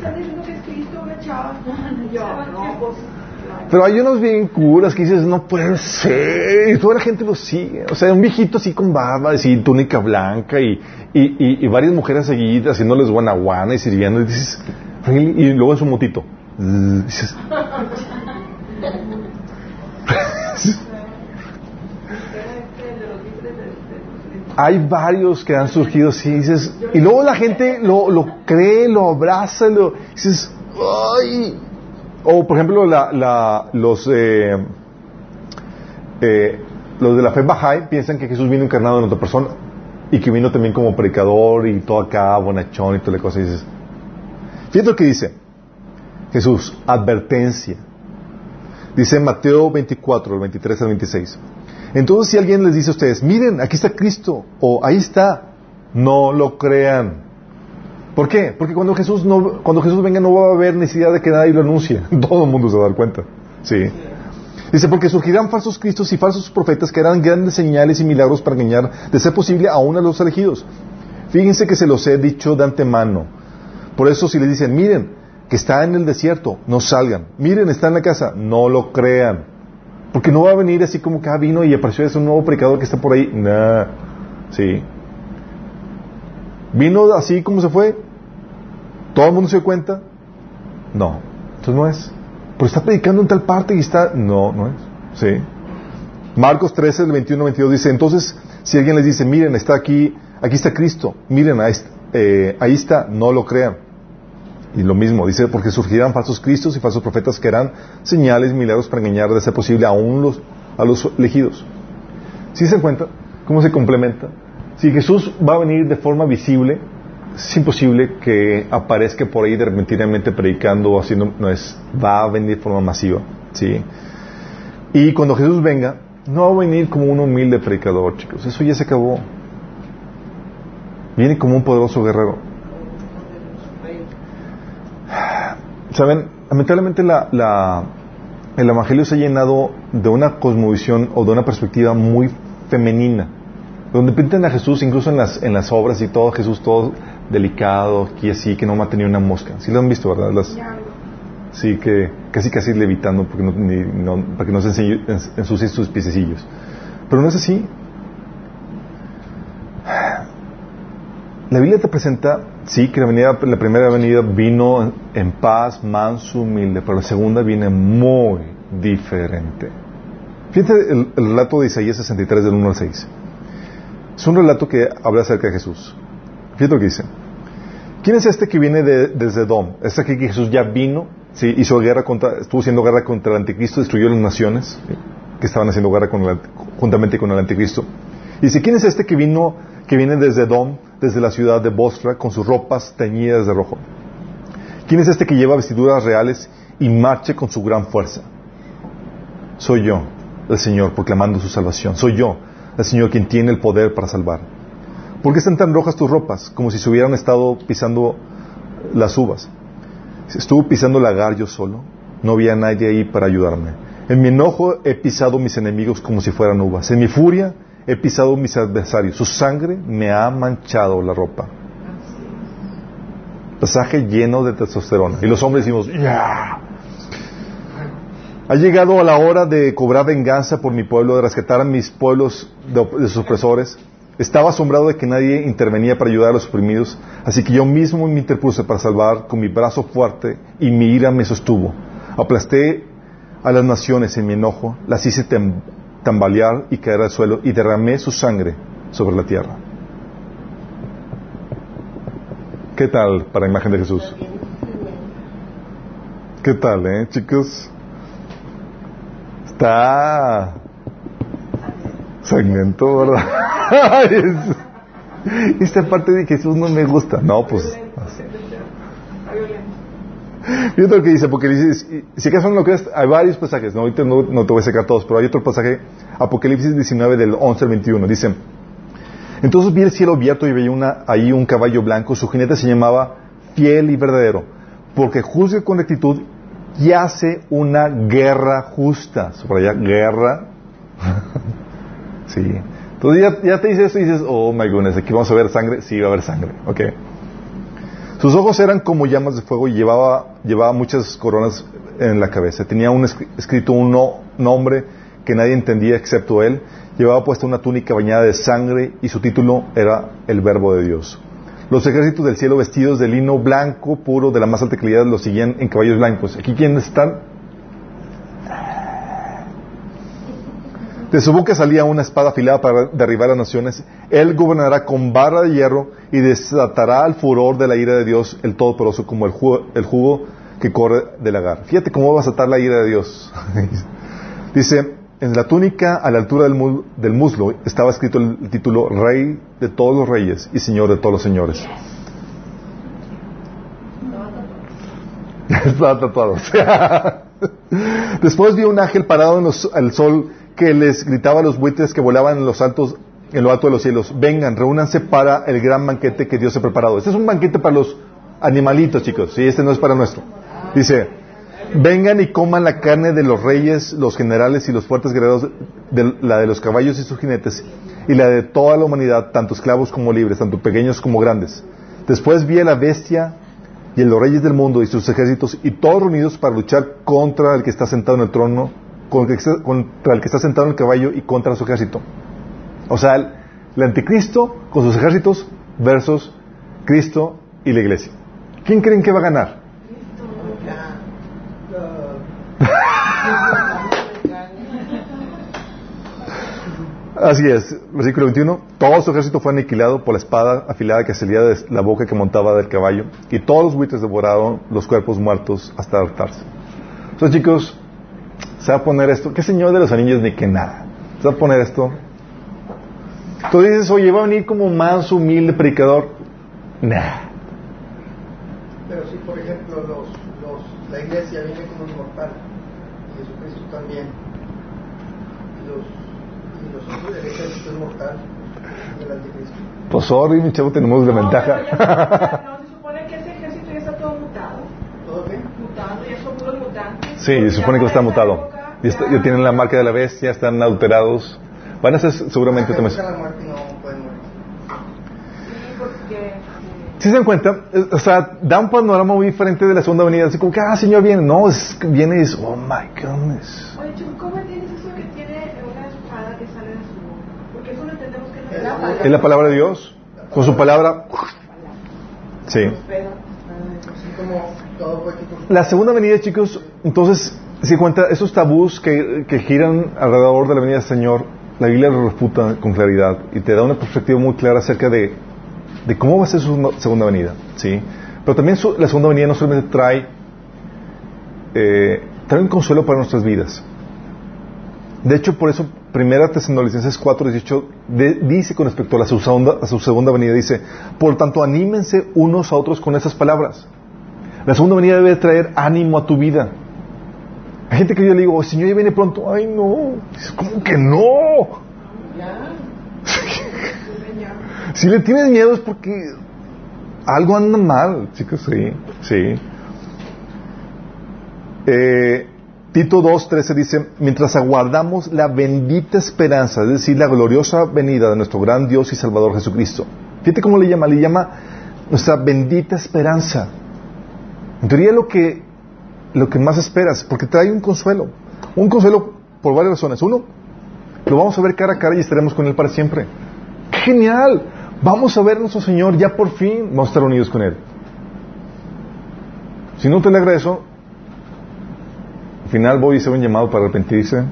Pero hay unos bien curas que dices, no puede ser. Y toda la gente lo sigue. O sea, un viejito así con barba, así, túnica blanca y, y, y, y varias mujeres seguidas haciéndoles guanaguana y sirviendo. Y dices, y luego en su motito. Dices, Hay varios que han surgido así, dices, y luego la gente lo, lo cree, lo abraza, lo, dices, O por ejemplo, eh, eh, los de la fe Bahá'í piensan que Jesús vino encarnado en otra persona y que vino también como predicador y todo acá, bonachón y toda la cosa. Y dices, fíjate lo que dice Jesús, advertencia. Dice Mateo 24, el 23 al 26. Entonces si alguien les dice a ustedes, miren, aquí está Cristo, o ahí está, no lo crean. ¿Por qué? Porque cuando Jesús, no, cuando Jesús venga no va a haber necesidad de que nadie lo anuncie. Todo el mundo se va a dar cuenta. Sí. Dice, porque surgirán falsos cristos y falsos profetas que harán grandes señales y milagros para engañar, de ser posible, aún a los elegidos. Fíjense que se los he dicho de antemano. Por eso si les dicen, miren, que está en el desierto, no salgan. Miren, está en la casa, no lo crean. Porque no va a venir así como que ah, vino y apareció ese nuevo predicador que está por ahí. Nah. Sí. Vino así como se fue. Todo el mundo se cuenta. No. Entonces no es. Pero está predicando en tal parte y está... No, no es. Sí. Marcos 13, el 21, 22 dice, entonces, si alguien les dice, miren, está aquí, aquí está Cristo, miren, ahí, eh, ahí está, no lo crean. Y lo mismo, dice, porque surgirán falsos cristos y falsos profetas que harán señales, milagros para engañar de ser posible aún los, a los elegidos. ¿Sí se cuenta cómo se complementa? Si Jesús va a venir de forma visible, es imposible que aparezca por ahí de repentinamente predicando o haciendo, no es, va a venir de forma masiva, ¿sí? Y cuando Jesús venga, no va a venir como un humilde predicador, chicos, eso ya se acabó. Viene como un poderoso guerrero. Saben, lamentablemente la, la, el Evangelio se ha llenado de una cosmovisión o de una perspectiva muy femenina, donde pintan a Jesús incluso en las, en las obras y todo, Jesús todo delicado, aquí así, que no mata ni una mosca. Sí lo han visto, ¿verdad? Las, sí, que casi casi levitando porque no, ni, no, para que no se ensucie, ensucie sus piececillos. Pero no es así. La Biblia te presenta, sí, que la, venida, la primera venida vino en paz, manso, humilde, pero la segunda viene muy diferente. Fíjate el, el relato de Isaías 63 del 1 al 6. Es un relato que habla acerca de Jesús. Fíjate lo dice. ¿Quién es este que viene de, desde Dom? Es aquí que Jesús ya vino, ¿sí? hizo guerra contra, estuvo haciendo guerra contra el anticristo, destruyó las naciones que estaban haciendo guerra con juntamente con el anticristo. Y dice, ¿quién es este que vino, que viene desde Dom, desde la ciudad de Bostra, con sus ropas teñidas de rojo? ¿Quién es este que lleva vestiduras reales y marcha con su gran fuerza? Soy yo, el Señor, proclamando su salvación. Soy yo, el Señor, quien tiene el poder para salvar. ¿Por qué están tan rojas tus ropas? Como si se hubieran estado pisando las uvas. Estuvo pisando el lagar yo solo. No había nadie ahí para ayudarme. En mi enojo he pisado mis enemigos como si fueran uvas. En mi furia he pisado mis adversarios. Su sangre me ha manchado la ropa. Pasaje lleno de testosterona. Y los hombres decimos, ¡ya! Ha llegado a la hora de cobrar venganza por mi pueblo, de rescatar a mis pueblos de, de sus opresores. Estaba asombrado de que nadie intervenía para ayudar a los oprimidos, así que yo mismo me interpuse para salvar con mi brazo fuerte y mi ira me sostuvo. Aplasté a las naciones en mi enojo, las hice tambalear y caer al suelo y derramé su sangre sobre la tierra. ¿Qué tal para imagen de Jesús? ¿Qué tal, eh, chicos? Está sangriento, ¿verdad? Esta parte de Jesús no me gusta. No, pues. Y otro que dice, Apocalipsis, si acaso no lo crees, hay varios pasajes, no, ahorita no, no, te voy a sacar todos, pero hay otro pasaje, Apocalipsis 19 del 11 al 21, dice, entonces vi el cielo abierto y veía una, ahí un caballo blanco, su jinete se llamaba fiel y verdadero, porque juzga con rectitud y hace una guerra justa, sobre allá, guerra, sí, entonces ya, ya, te dice eso y dices, oh my goodness, aquí vamos a ver sangre, sí va a haber sangre, ok. Sus ojos eran como llamas de fuego y llevaba, llevaba muchas coronas en la cabeza. Tenía un escrito un no, nombre que nadie entendía excepto él. Llevaba puesta una túnica bañada de sangre y su título era el Verbo de Dios. Los ejércitos del cielo vestidos de lino blanco puro de la más alta calidad los seguían en caballos blancos. Aquí quiénes están? De su boca salía una espada afilada para derribar las naciones. Él gobernará con barra de hierro y desatará el furor de la ira de Dios, el Todopoderoso, como el jugo, el jugo que corre del lagar. Fíjate cómo va a desatar la ira de Dios. Dice, en la túnica a la altura del, del muslo estaba escrito el título Rey de todos los reyes y Señor de todos los señores. Estaba tatuado. Después vi un ángel parado en los- al sol que les gritaba a los buitres que volaban en los altos, en lo alto de los cielos. Vengan, reúnanse para el gran banquete que Dios ha preparado. Este es un banquete para los animalitos, chicos. Sí, este no es para nuestro. Dice, vengan y coman la carne de los reyes, los generales y los fuertes guerreros, de, la de los caballos y sus jinetes, y la de toda la humanidad, tanto esclavos como libres, tanto pequeños como grandes. Después vi a la bestia y a los reyes del mundo y sus ejércitos, y todos reunidos para luchar contra el que está sentado en el trono, con el que está- contra el que está sentado en el caballo y contra su ejército. O sea, el, el anticristo con sus ejércitos versus Cristo y la iglesia. ¿Quién creen que va a ganar? Así es, versículo 21. Todo su ejército fue aniquilado por la espada afilada que salía de la boca que montaba del caballo, y todos los buitres devoraron los cuerpos muertos hasta hartarse. Entonces, chicos, se va a poner esto. ¿Qué señor de los anillos ni que nada? Se va a poner esto. Tú dices, oye, va a venir como más humilde predicador. Nah. Pero si, por ejemplo, los, los, la iglesia viene como inmortal y Jesucristo también, y los, y los el ejército es mortal y el anticristo. Pues sorry, mi chavo, tenemos la No, ventaja. pero ya- No, se supone que ese ejército ya está todo mutado. ¿Todo bien? Mutado, ya son puros mutantes. Sí, se supone que está mutado. Ya, está- ya tienen la marca de la bestia, están adulterados. Van a ser seguramente también. pueden morir. Sí. Si se dan cuenta, Eh, o sea, da un panorama muy diferente de la segunda venida. Así como que, ah, Señor, viene. No, es, viene y es, oh my goodness. Oye, ¿cómo entiendes eso que tiene una espada que sale de su boca? Porque eso lo entendemos que es la la palabra. Es la palabra de Dios. Con su palabra. Sí. La segunda venida, chicos, entonces, si cuenta, esos tabús que, que giran alrededor de la venida del Señor, la Biblia los refuta con claridad y te da una perspectiva muy clara acerca de, de cómo va a ser su segunda- venida, ¿sí? Pero también su- la segunda venida no solamente trae, eh, trae un consuelo para nuestras vidas. De hecho, por eso, Primera Tesalonicenses 4.18 de- dice con respecto a, la, su segunda, a su segunda venida, dice, por tanto, anímense unos a otros con esas palabras. La segunda venida debe traer ánimo a tu vida. Hay gente que yo le digo, Señor, ya viene pronto. Ay, no. Dices, ¿Cómo que no? si le tienes miedo es porque algo anda mal, chicos, sí, sí. Eh, Tito 2.13 dice, mientras aguardamos la bendita esperanza, es decir, la gloriosa venida de nuestro gran Dios y Salvador Jesucristo. Fíjate cómo le llama, le llama nuestra bendita esperanza. En teoría lo que, lo que más esperas, porque trae un consuelo. Un consuelo por varias razones. Uno, lo vamos a ver cara a cara y estaremos con Él para siempre. ¡Qué ¡Genial! Vamos a ver a nuestro Señor, ya por fin vamos a estar unidos con Él. Si no te alegra eso, al final voy a hacer un llamado para arrepentirse.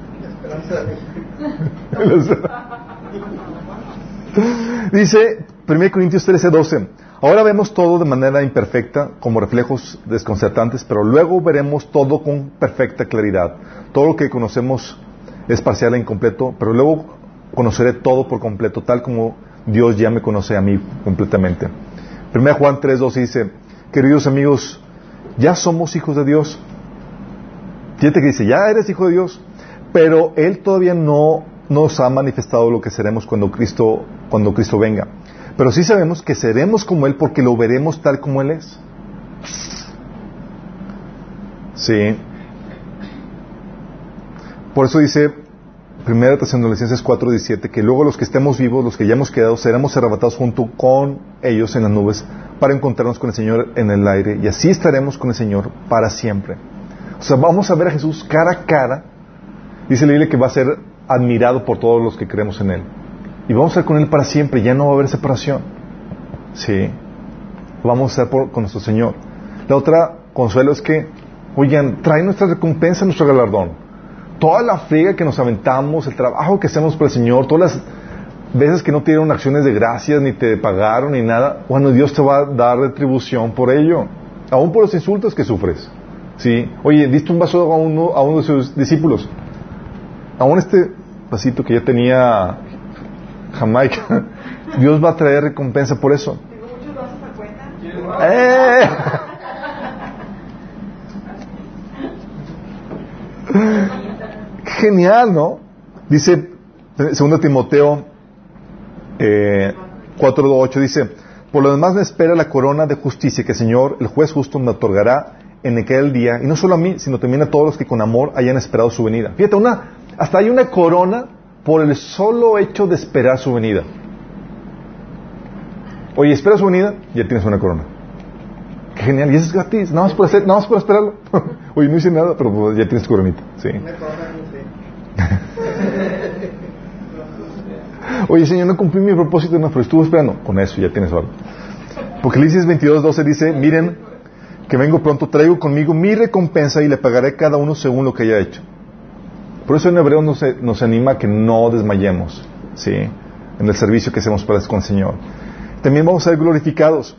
Dice 1 Corintios 13, 12. Ahora vemos todo de manera imperfecta, como reflejos desconcertantes, pero luego veremos todo con perfecta claridad. Todo lo que conocemos es parcial e incompleto, pero luego conoceré todo por completo, tal como Dios ya me conoce a mí completamente. 1 Juan 3, 12 dice, queridos amigos, ya somos hijos de Dios. Fíjate que dice, ya eres hijo de Dios, pero Él todavía no nos ha manifestado lo que seremos cuando Cristo, cuando Cristo venga. Pero sí sabemos que seremos como Él porque lo veremos tal como Él es. Sí. Por eso dice 1 Tesalonicenses 4:17 que luego los que estemos vivos, los que ya hemos quedado, seremos arrebatados junto con ellos en las nubes para encontrarnos con el Señor en el aire y así estaremos con el Señor para siempre. O sea, vamos a ver a Jesús cara a cara. Dice la Biblia que va a ser admirado por todos los que creemos en Él. Y vamos a estar con Él para siempre, ya no va a haber separación. Sí. Vamos a estar por- con nuestro Señor. La otra consuelo es que, oigan, trae nuestra recompensa, nuestro galardón. toda la friega que nos aventamos, el trabajo que hacemos para el Señor, todas las veces que no te dieron acciones de gracias, ni te pagaron, ni nada, bueno, Dios te va a dar retribución por ello, aún por los insultos que sufres. ¿Sí? Oye, diste un vaso a uno, a uno de sus discípulos. Aún este vasito que ya tenía Jamaica, Dios va a traer recompensa por eso. Tengo muchos vasos a cuenta. ¡Eh! Genial, ¿no? Dice 2 Timoteo eh, 4.8, dice, por lo demás me espera la corona de justicia que el Señor, el juez justo, me otorgará en aquel día, y no solo a mí, sino también a todos los que con amor hayan esperado su venida. Fíjate, una, hasta hay una corona por el solo hecho de esperar su venida. Oye, espera su venida, ya tienes una corona. Qué genial, y eso es gratis, nada más por, hacer, nada más por esperarlo. Oye, no hice nada, pero pues, ya tienes coronita. Sí. Oye, Señor, no cumplí mi propósito, no, pero estuve esperando. Con eso ya tienes algo. Apocalipsis 22, 12 dice, miren, que vengo pronto, traigo conmigo mi recompensa y le pagaré a cada uno según lo que haya hecho. Por eso en Hebreo nos, nos anima a que no desmayemos, ¿sí? En el servicio que hacemos para con el Señor. También vamos a ser glorificados.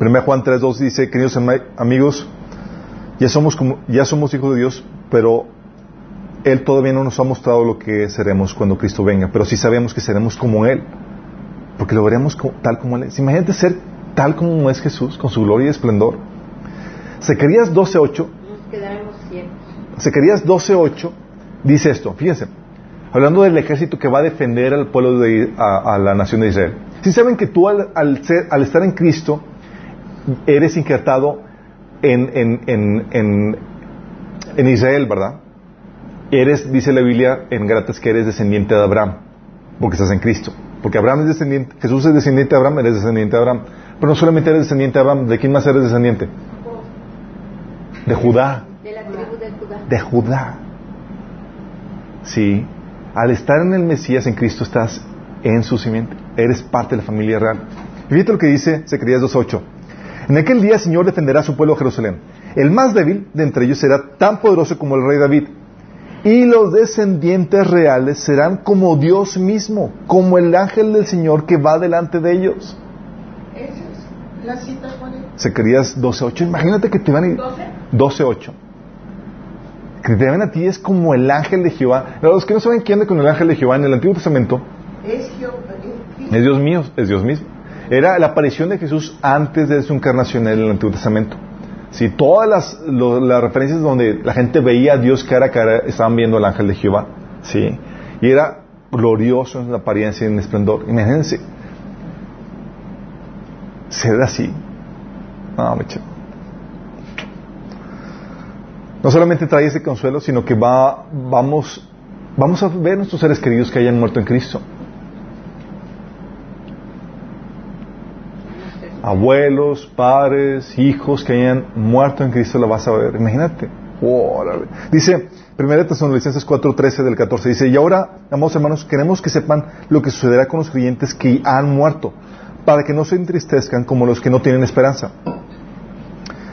1 Juan 3, 2 dice, queridos amigos, ya somos, como, ya somos hijos de Dios, pero Él todavía no nos ha mostrado lo que seremos cuando Cristo venga, pero sí sabemos que seremos como Él, porque lo veremos tal como Él es. Imagínate ser tal como es Jesús, con su gloria y esplendor. Zacarías 12.8 Nos quedaremos ciegos. Zacarías 12.8 dice esto, fíjense, hablando del ejército que va a defender al pueblo de a, a la nación de Israel. Si saben que tú al, al ser- al estar en Cristo eres injertado en, en, en, en, en Israel, ¿verdad? Eres, dice la Biblia en Gálatas, que eres descendiente de Abraham, porque estás en Cristo. Porque Abraham es descendiente, Jesús es descendiente de Abraham, eres descendiente de Abraham. Pero no solamente eres descendiente de Abraham, ¿de quién más eres descendiente? De Judá De la tribu de Judá. de Judá. Sí, al estar en el Mesías, en Cristo, estás en su simiente. Eres parte de la familia real. Y fíjate lo que dice Zacarías 2.8. En aquel día el Señor defenderá a su pueblo Jerusalén. El más débil de entre ellos será tan poderoso como el rey David. Y los descendientes reales serán como Dios mismo, como el ángel del Señor que va delante de ellos. Esa es la cita, ¿cuál es? Zacarías 12.8. Imagínate que te van a ir... 12. 12.8. Que te ven a ti es como el ángel de Jehová. Los que no saben quién anda con el ángel de Jehová en el Antiguo Testamento, Es Jehová. es- es Dios mío, es Dios mismo. Era la aparición de Jesús antes de su encarnación en el Antiguo Testamento. Si todas las, lo- las referencias donde la gente veía a Dios cara a cara, estaban viendo al ángel de Jehová. ¿sí? Y era glorioso en la apariencia y en el esplendor. Imagínense. Ser así. No, me. No solamente trae ese consuelo, sino que va, vamos, vamos a ver a nuestros seres queridos que hayan muerto en Cristo. Abuelos, padres, hijos que hayan muerto en Cristo, la vas a ver. Imagínate. Órale. Dice, 1 Tesalonicenses 4.13 del 14, dice, y ahora, amados hermanos, queremos que sepan lo que sucederá con los creyentes que han muerto, para que no se entristezcan como los que no tienen esperanza.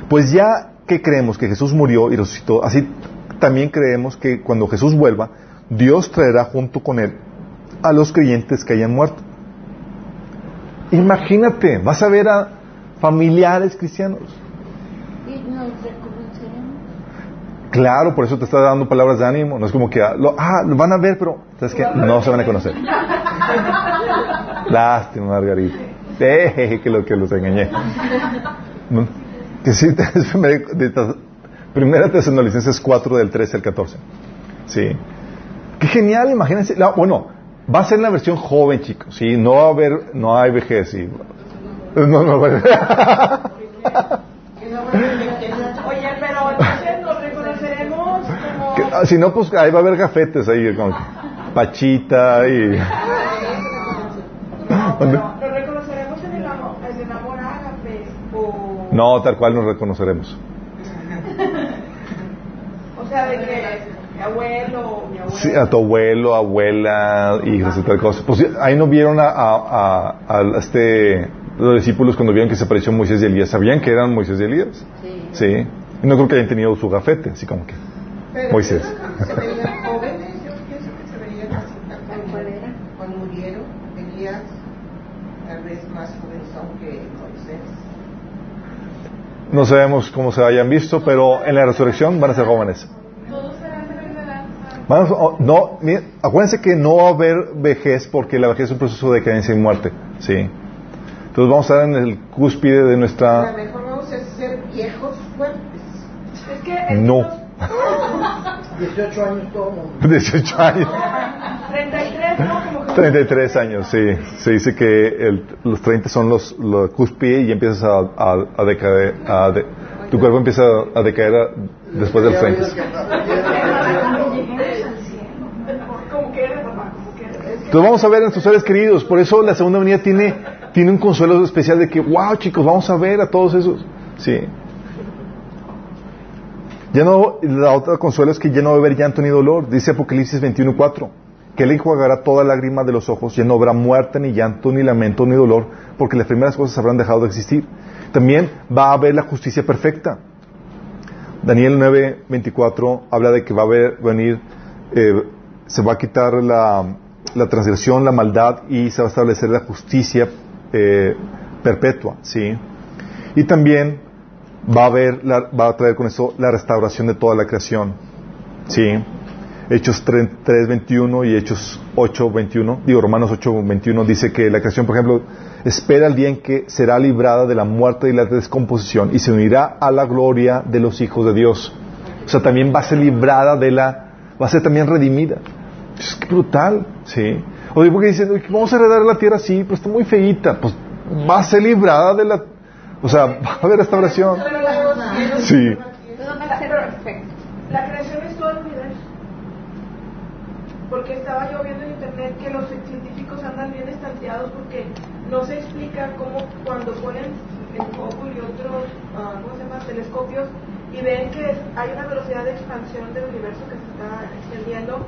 Pues ya que creemos que Jesús murió y resucitó, así también creemos que cuando Jesús vuelva, Dios traerá junto con él a los creyentes que hayan muerto. Imagínate, vas a ver a familiares cristianos. Y nos reconoceremos. Claro, por eso te está dando palabras de ánimo. No es como que, ah, lo, ah, lo van a ver, pero ¿sabes qué? No se van a conocer. Lástima, Margarita. Eh, que, lo, que los engañé. Que sí, primera, Tesalonicenses 4 del 13 al 14. Sí. Qué genial, imagínense. La- bueno, va a ser la versión joven, chicos. Sí, no va a haber, no hay vejez. Sí. No, no, va a Oye, pero entonces nos reconoceremos como... Ah, si no, pues ahí va a haber gafetes ahí, como que Pachita y... No, pero nos reconoceremos en el amor, en el amor ágape, o... No, tal cual nos reconoceremos. O sea, de que mi abuelo, mi abuelo... Sí, a tu abuelo, abuela, hijos y tal cosa. Pues ahí no vieron a, a, a- a este, los discípulos cuando vieron que se apareció Moisés y Elías. ¿Sabían que eran Moisés y Elías? Sí. Sí. Y no creo que hayan tenido su gafete, así como que... Pero Moisés. Se yo pienso que se veían así tan ¿Cuál era? Cuando murieron, Elías tal vez más joven que Moisés. No sabemos cómo se hayan visto, pero en la resurrección van a ser jóvenes. La. Van a- oh, no, acuérdense que no va a haber vejez porque la vejez es un proceso de decadencia y muerte. ¿sí? Entonces vamos a estar en el cúspide de nuestra... mejor vamos a ser viejos fuertes. Es que No. 18 años todo mundo. 18 años. 33, ¿no? Como que 33 años, sí. Se dice que el- los 30 son los, los cúspide y empiezas a, a, a decaer. a de- tu cuerpo empieza a decaer a- después del Ya 30. oído que- Como que eres, papá, como que eres. Entonces vamos a ver a nuestros seres queridos. Por eso la segunda venida tiene, tiene un consuelo especial de que, wow, chicos, vamos a ver a todos esos. Sí. Ya no, la otra consuelo es que ya no va a haber llanto ni dolor. Dice Apocalipsis 21.4. Que Él enjuagará toda lágrima de los ojos. Ya no habrá muerte, ni llanto, ni lamento, ni dolor. Porque las primeras cosas habrán dejado de existir. También va a haber la justicia perfecta. Daniel 9:24 habla de que va a haber, venir, eh, se va a quitar la, la transgresión, la maldad y se va a establecer la justicia eh, perpetua, ¿sí? Y también va a la- va a traer con eso la restauración de toda la creación, ¿sí? Hechos 3:21 y Hechos 8:21, digo Romanos 8:21 dice que la creación, por ejemplo, espera el día en que será librada de la muerte y la descomposición y se unirá a la gloria de los hijos de Dios. O sea, también va a ser librada de la, va a ser también redimida. Es que brutal, ¿sí? Oye, porque dicen, "Oye, vamos a heredar la tierra, sí, pero está muy feíta. Pues va a ser librada de la, o sea, va a haber restauración. Sí. La creación es todo el universo. Porque estaba yo viendo en internet que los científicos andan bien estanteados porque no se explica cómo cuando ponen el Hubble y otros, ah, ¿cómo se llama?, telescopios y ven que hay una velocidad de expansión del universo que se está extendiendo.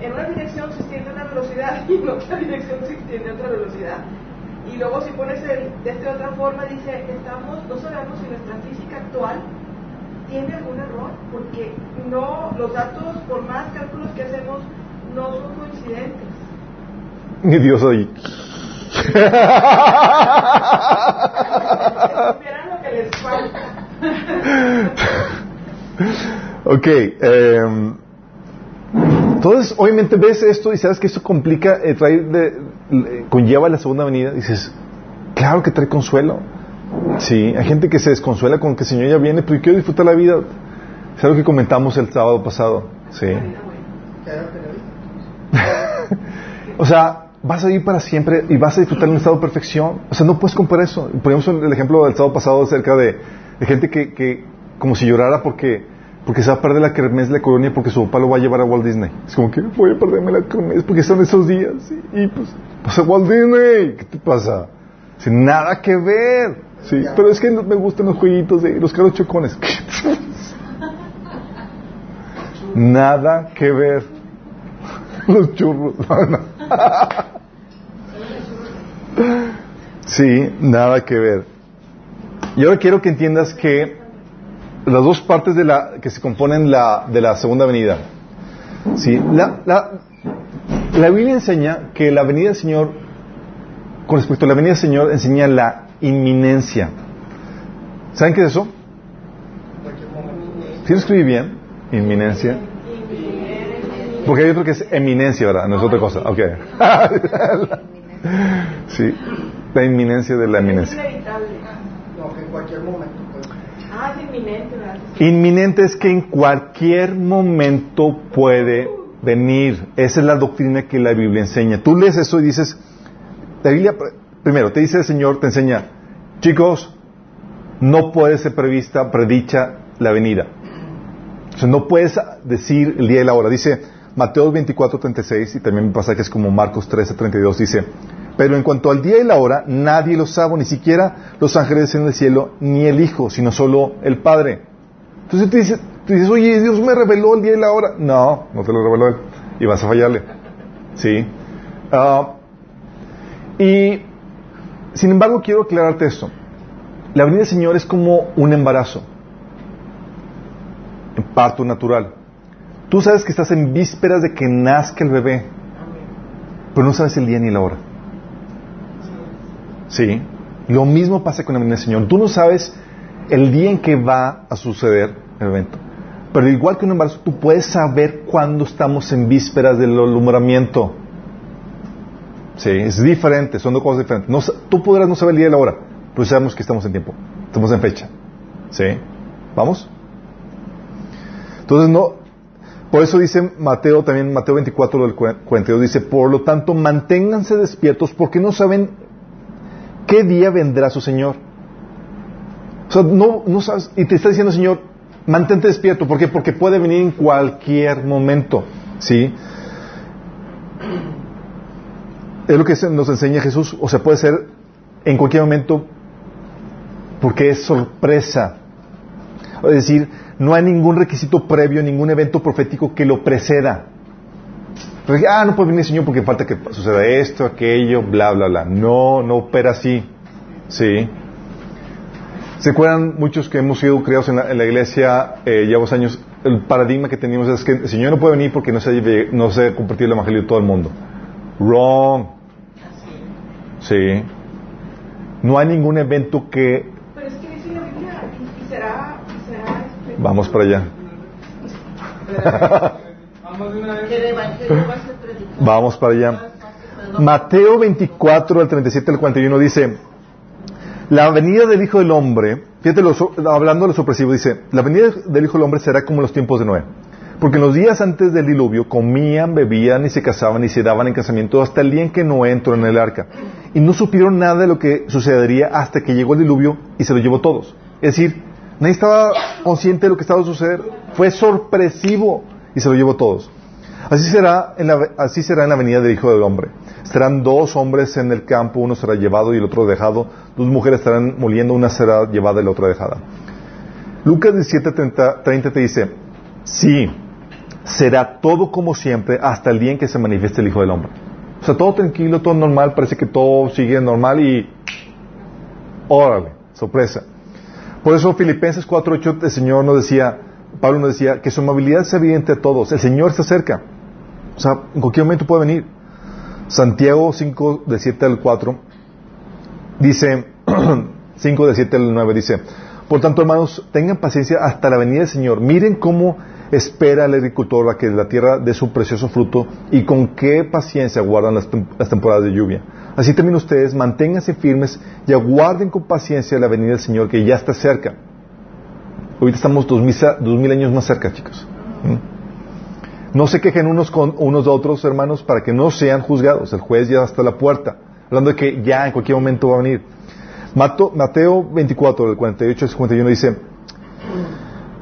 En una dirección se extiende una velocidad y en otra dirección se extiende otra velocidad. Y luego si pones el, de esta otra forma, dice, estamos, no sabemos si nuestra física actual tiene algún error, porque no, los datos, por más cálculos que hacemos, no son coincidentes. Mi Dios ahí. Lo que les falta. ok. eh, entonces, obviamente ves esto y sabes que esto complica, eh, trae de- conlleva la segunda venida. Dices, claro que trae consuelo. Sí, hay gente que se desconsuela con que el Señor ya viene, pero yo quiero disfrutar la vida. Es algo que comentamos el sábado pasado. Sí. O sea, vas a ir para siempre y vas a disfrutar en un estado de perfección. O sea, no puedes comparar eso. Ponemos el ejemplo del sábado pasado acerca de, de gente que, que como si llorara porque, porque se va a perder la kermés de la colonia porque su papá lo va a llevar a Walt Disney. Es como que voy a perderme la kermés porque son esos días. Y, y pues, pues a Walt Disney. ¿Qué te pasa? Sin nada que ver. Sí, pero es que no me gustan los jueguitos de los caros chocones. nada que ver. Los churros. Sí, nada que ver. Y ahora quiero que entiendas que las dos partes de la que se componen la, de la segunda venida. Sí, la, la, la Biblia enseña que la venida del Señor, con respecto a la venida del Señor, enseña la inminencia. ¿Saben qué es eso? Momento. ¿Sí lo escribí bien? Inminencia. Porque hay otro que es eminencia, ¿verdad? No es otra cosa. Ok. sí, la inminencia de la Es eminencia. inevitable. No, que en cualquier momento. Inminente, es que en cualquier momento puede venir. Esa es la doctrina que la Biblia enseña. Tú lees eso y dices, la Biblia, primero, te dice el Señor, te enseña, chicos, no puede ser prevista, predicha la venida. O sea, no puedes decir el día y la hora. Dice Mateo 24, 36 y también pasa que es como Marcos 13, 32. Dice, pero en cuanto al día y la hora, nadie lo sabe, ni siquiera los ángeles en el cielo, ni el Hijo, sino solo el Padre. Entonces tú dices, tú dices, oye, Dios me reveló el día y la hora. No, no te lo reveló Él. Y vas a fallarle. ¿Sí? Ah, y, sin embargo, quiero aclararte esto. La venida del Señor es como un embarazo. En parto natural. Tú sabes que estás en vísperas de que nazca el bebé, pero no sabes el día ni la hora. Sí. Lo mismo pasa con la venida del Señor. Tú no sabes el día en que va a suceder el evento. Pero igual que un embarazo, tú puedes saber cuándo estamos en vísperas del alumbramiento. Sí, es diferente, son dos cosas diferentes. No, tú podrás no saber el día y la hora, pero sabemos que estamos en tiempo, estamos en fecha. ¿Sí? ¿Vamos? Entonces, no, por eso dice Mateo, también Mateo 24 del 42, dice, por lo tanto, manténganse despiertos porque no saben qué día vendrá su Señor. O sea, no, no sabes, y te está diciendo Señor, mantente despierto. ¿Por qué? Porque puede venir en cualquier momento. ¿Sí? Es lo que nos enseña Jesús. O sea, puede ser en cualquier momento porque es sorpresa. Es decir, no hay ningún requisito previo, ningún evento profético que lo preceda. Ah, no puede venir el Señor porque falta que suceda esto, aquello, bla, bla, bla. No, no opera así. ¿Sí? ¿Se acuerdan muchos que hemos sido criados en la, iglesia eh, ya dos años? El paradigma que teníamos es que el Señor no puede venir porque no se, no se ha compartido el Evangelio de todo el mundo. Wrong. Sí. No hay ningún evento que... Pero es que dice la Biblia y será... Este, Vamos para allá. Vamos para allá. Mateo 24, al 37 al 41 dice, la venida del Hijo del Hombre, fíjate, hablando de lo sorpresivo, dice, la venida del Hijo del Hombre será como los tiempos de Noé. Porque en los días antes del diluvio comían, bebían y se casaban y se daban en casamiento hasta el día en que Noé entró en el arca. Y no supieron nada de lo que sucedería hasta que llegó el diluvio y se lo llevó todos. Es decir, nadie estaba consciente de lo que estaba a suceder. Fue sorpresivo y se lo llevó todos. Así será en la, así será en la venida del Hijo del Hombre. Estarán dos hombres en el campo, uno será llevado y el otro dejado. Dos mujeres estarán moliendo, una será llevada y la otra dejada. Lucas 17, 30, te dice, sí, será todo como siempre hasta el día en que se manifieste el Hijo del Hombre. O sea, todo tranquilo, todo normal, parece que todo sigue normal y... Órale, sorpresa. Por eso Filipenses 4.8 el Señor nos decía, Pablo nos decía, que su amabilidad es evidente a todos. El Señor está cerca. O sea, en cualquier momento puede venir. Santiago 5, de 7 al 4, dice, 5 de 7 al 9, dice, por tanto, hermanos, tengan paciencia hasta la venida del Señor. Miren cómo espera el agricultor a que la tierra dé su precioso fruto y con qué paciencia guardan las, temporadas de lluvia. Así también ustedes manténganse firmes y aguarden con paciencia la venida del Señor que ya está cerca. Ahorita estamos dos mil, años más cerca, chicos. ¿Mm? No se quejen unos con unos de otros, hermanos, para que no sean juzgados. El juez ya está a la puerta, hablando de que ya en cualquier momento va a venir. Mateo 24, del 48 al 51 dice,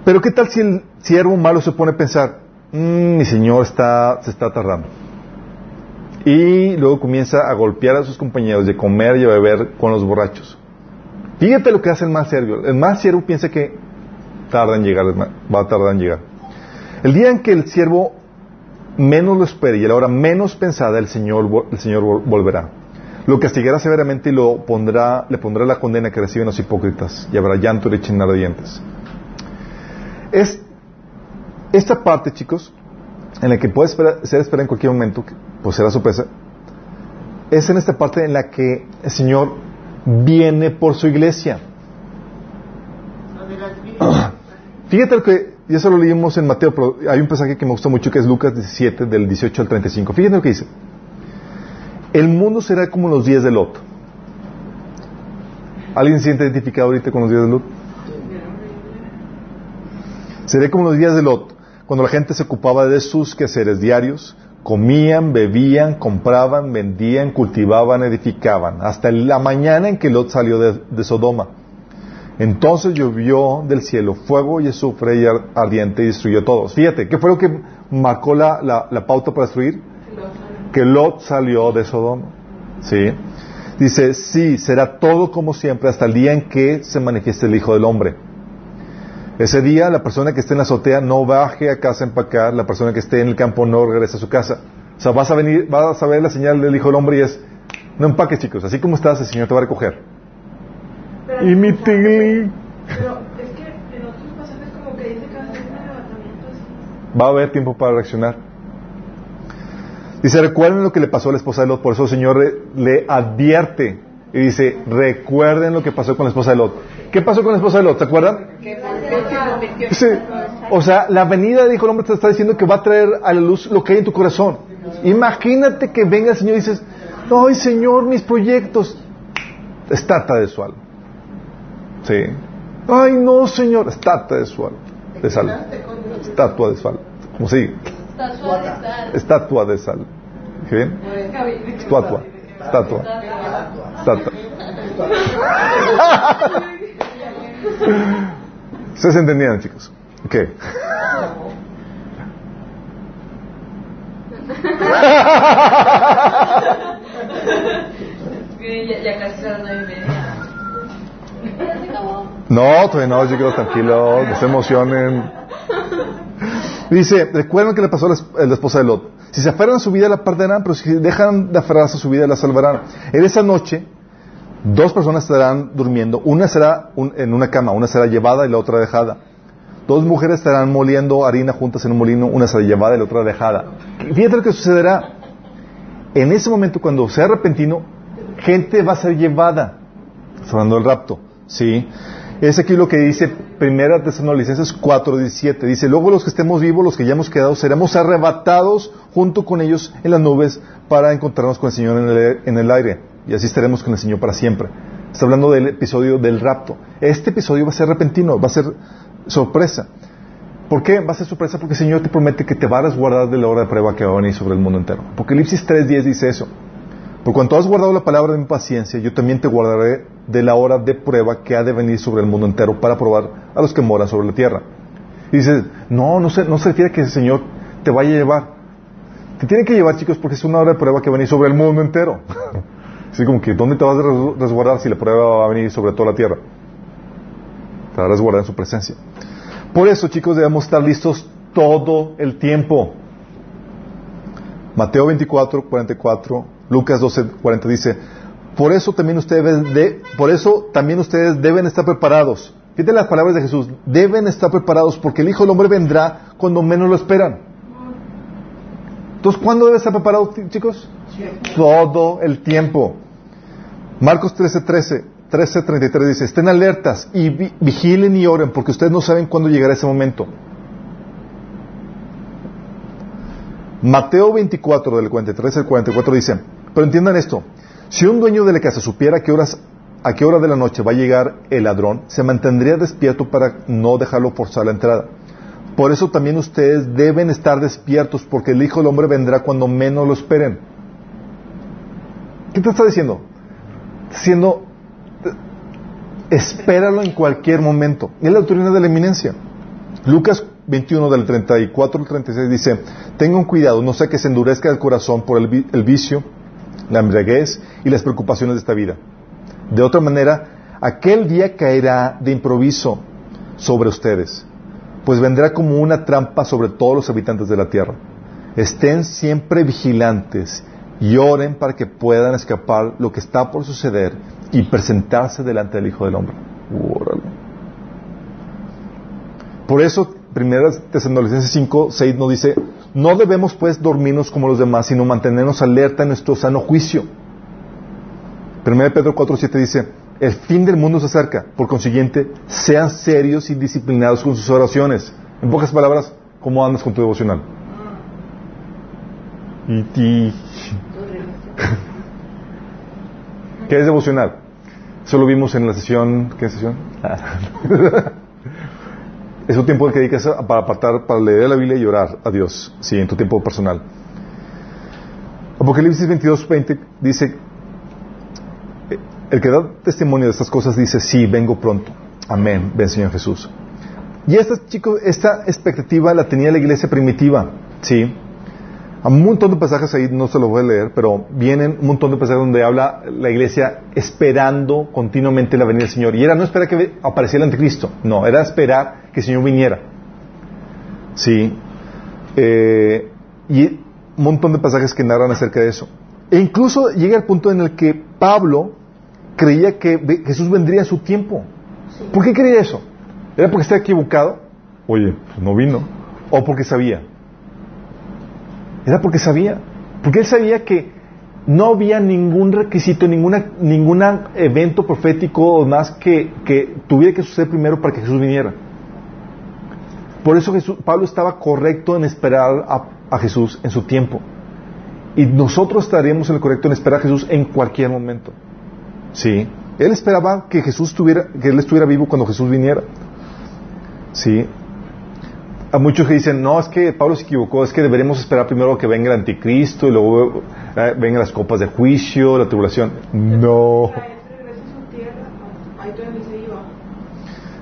pero ¿qué tal si el siervo malo se pone a pensar, mm, mi señor está, se está tardando? Y luego comienza a golpear a sus compañeros de comer y a beber con los borrachos. Fíjate lo que hace el más siervo. El más siervo piensa que tarda en llegar, va a tardar en llegar. El día en que el siervo menos lo espere y a la hora menos pensada, el Señor, el Señor volverá. Lo castigará severamente y lo pondrá, le pondrá la condena que reciben los hipócritas y habrá llanto y rechinar de dientes. Es esta parte, chicos, en la que puede ser esperada en cualquier momento, pues será sorpresa, es en esta parte en la que el Señor viene por su iglesia. Fíjate lo que, y eso lo leímos en Mateo, pero hay un pasaje que me gusta mucho que es Lucas 17, del 18 al 35. Fíjate lo que dice. El mundo será como los días de Lot. ¿Alguien se siente identificado ahorita con los días de Lot? Seré como los días de Lot, cuando la gente se ocupaba de sus quehaceres diarios, comían, bebían, compraban, vendían, cultivaban, edificaban, hasta la mañana en que Lot salió de, Sodoma. Entonces llovió del cielo fuego y azufre y ardiente y destruyó a todos. Fíjate, ¿qué fue lo que marcó la, pauta para destruir? Que Lot salió de Sodoma. ¿Sí? Dice, sí, será todo como siempre hasta el día en que se manifieste el Hijo del Hombre. Ese día la persona que esté en la azotea no baje a casa a empacar, la persona que esté en el campo no regrese a su casa. O sea, vas a venir, vas a ver la señal del Hijo del Hombre y es, no empaques chicos, así como estás, el Señor te va a recoger. Y mi tigli. Pero es que en otros pasajes como que dice que va a ser un arrebatamiento Va a haber tiempo para reaccionar. Dice, recuerden lo que le pasó a la esposa de Lot. Por eso el Señor le, le advierte y dice, recuerden lo que pasó con la esposa de Lot. ¿Qué pasó con la esposa de Lot? ¿Se acuerdan? Sí. O sea, la venida, dijo el hombre, te está diciendo que va a traer a la luz lo que hay en tu corazón. Imagínate que venga el Señor y dices, ay Señor, mis proyectos. Estatua de su alma. Sí. Ay no, Señor, estatua de su alma. De sal. Estatua de sal. ¿Cómo sigue? Estatua de sal. ¿Qué bien? Estatua. Estatua. Estatua. ¿Ustedes entendían, chicos? Ok. ya, casi son las nueve y media. No, todavía no, yo quiero tranquilos, no se emocionen. Dice, recuerden que le pasó a la, a la esposa de Lot. Si se aferran a su vida la perderán, pero si dejan de aferrarse a su vida la salvarán. En esa noche, dos personas estarán durmiendo. Una será un- en una cama, una será llevada y la otra dejada. Dos mujeres estarán moliendo harina juntas en un molino, una será llevada y la otra dejada. Fíjate lo que sucederá. En ese momento, cuando sea repentino, gente va a ser llevada. Está hablando del rapto. ¿Sí? Es aquí lo que dice Primera Tesalonicenses 4:17. Dice, luego los que estemos vivos, los que ya hemos quedado, seremos arrebatados junto con ellos en las nubes para encontrarnos con el Señor en el, en el aire. Y así estaremos con el Señor para siempre. Está hablando del episodio del rapto. Este episodio va a ser repentino, va a ser sorpresa. ¿Por qué? Va a ser sorpresa porque el Señor te promete que te va a resguardar de la hora de prueba que va a venir sobre el mundo entero. Apocalipsis 3.10 dice eso. Por cuanto has guardado la palabra de mi paciencia, yo también te guardaré de la hora de prueba que ha de venir sobre el mundo entero para probar a los que moran sobre la tierra. Y dices, no, no se, no se refiere a que el Señor te vaya a llevar. Te tiene que llevar, chicos, porque es una hora de prueba que va a venir sobre el mundo entero. Así como que, ¿dónde te vas a res- resguardar si la prueba va a venir sobre toda la tierra? Te vas a resguardar en su presencia. Por eso, chicos, debemos estar listos todo el tiempo. Mateo 24, 44, Lucas 12, 40 dice, por eso también ustedes, de, por eso también ustedes deben estar preparados. Fíjate las palabras de Jesús, deben estar preparados porque el Hijo del Hombre vendrá cuando menos lo esperan. Entonces, ¿cuándo debe estar preparado, chicos? Todo el tiempo. Marcos 13, 13, 13, 33 dice, estén alertas y vi- vigilen y oren porque ustedes no saben cuándo llegará ese momento. Mateo 24, del 43 al 44 dice, pero entiendan esto, si un dueño de la casa supiera a qué, hora de la noche va a llegar el ladrón, se mantendría despierto para no dejarlo forzar la entrada. Por eso también ustedes deben estar despiertos porque el Hijo del Hombre vendrá cuando menos lo esperen. ¿Qué te está diciendo? Diciendo, espéralo en cualquier momento. Es la doctrina de la eminencia. Lucas 21 del 34 al 36 dice, tengan cuidado, no sea que se endurezca el corazón por el, vi- el vicio, la embriaguez y las preocupaciones de esta vida. De otra manera, aquel día caerá de improviso sobre ustedes, pues vendrá como una trampa sobre todos los habitantes de la tierra. Estén siempre vigilantes y oren para que puedan escapar lo que está por suceder y presentarse delante del Hijo del Hombre. Por eso, 1 Tesalonicenses 5, 6 nos dice, no debemos pues dormirnos como los demás, sino mantenernos alerta en nuestro sano juicio. 1 Pedro 4, 7 dice, el fin del mundo se acerca, por consiguiente, sean serios y disciplinados con sus oraciones. En pocas palabras, ¿cómo andas con tu devocional? Y ti- ¿Qué es devocional? Eso lo vimos en la sesión, ¿qué sesión? es un tiempo que dedicas para apartar, para leer la Biblia y orar a Dios, sí, en tu tiempo personal. Apocalipsis 22, 20 dice, el que da testimonio de estas cosas dice, sí, vengo pronto. Amén, ven Señor Jesús. Y esta, chicos, esta expectativa la tenía la iglesia primitiva, sí. Hay un montón de pasajes ahí, no se los voy a leer, pero vienen un montón de pasajes donde habla la iglesia esperando continuamente la venida del Señor. Y era no esperar que apareciera el anticristo, no, era esperar que el Señor viniera. Sí. Eh, y un montón de pasajes que narran acerca de eso. E incluso llega el punto en el que Pablo creía que Jesús vendría en su tiempo. ¿Por qué creía eso? ¿Era porque estaba equivocado? Oye, pues no vino. ¿O porque sabía? Era porque sabía. Porque él sabía que no había ningún requisito, ninguna, ningún evento profético o más que, que tuviera que suceder primero para que Jesús viniera. Por eso Jesús, Pablo estaba correcto en esperar a, a Jesús en su tiempo. Y nosotros estaríamos en el correcto en esperar a Jesús en cualquier momento. ¿Sí? Él esperaba que Jesús tuviera, que él estuviera vivo cuando Jesús viniera. ¿Sí? A muchos que dicen, no, es que Pablo se equivocó, es que deberemos esperar primero que venga el anticristo y luego eh, vengan las copas de juicio, la tribulación. No.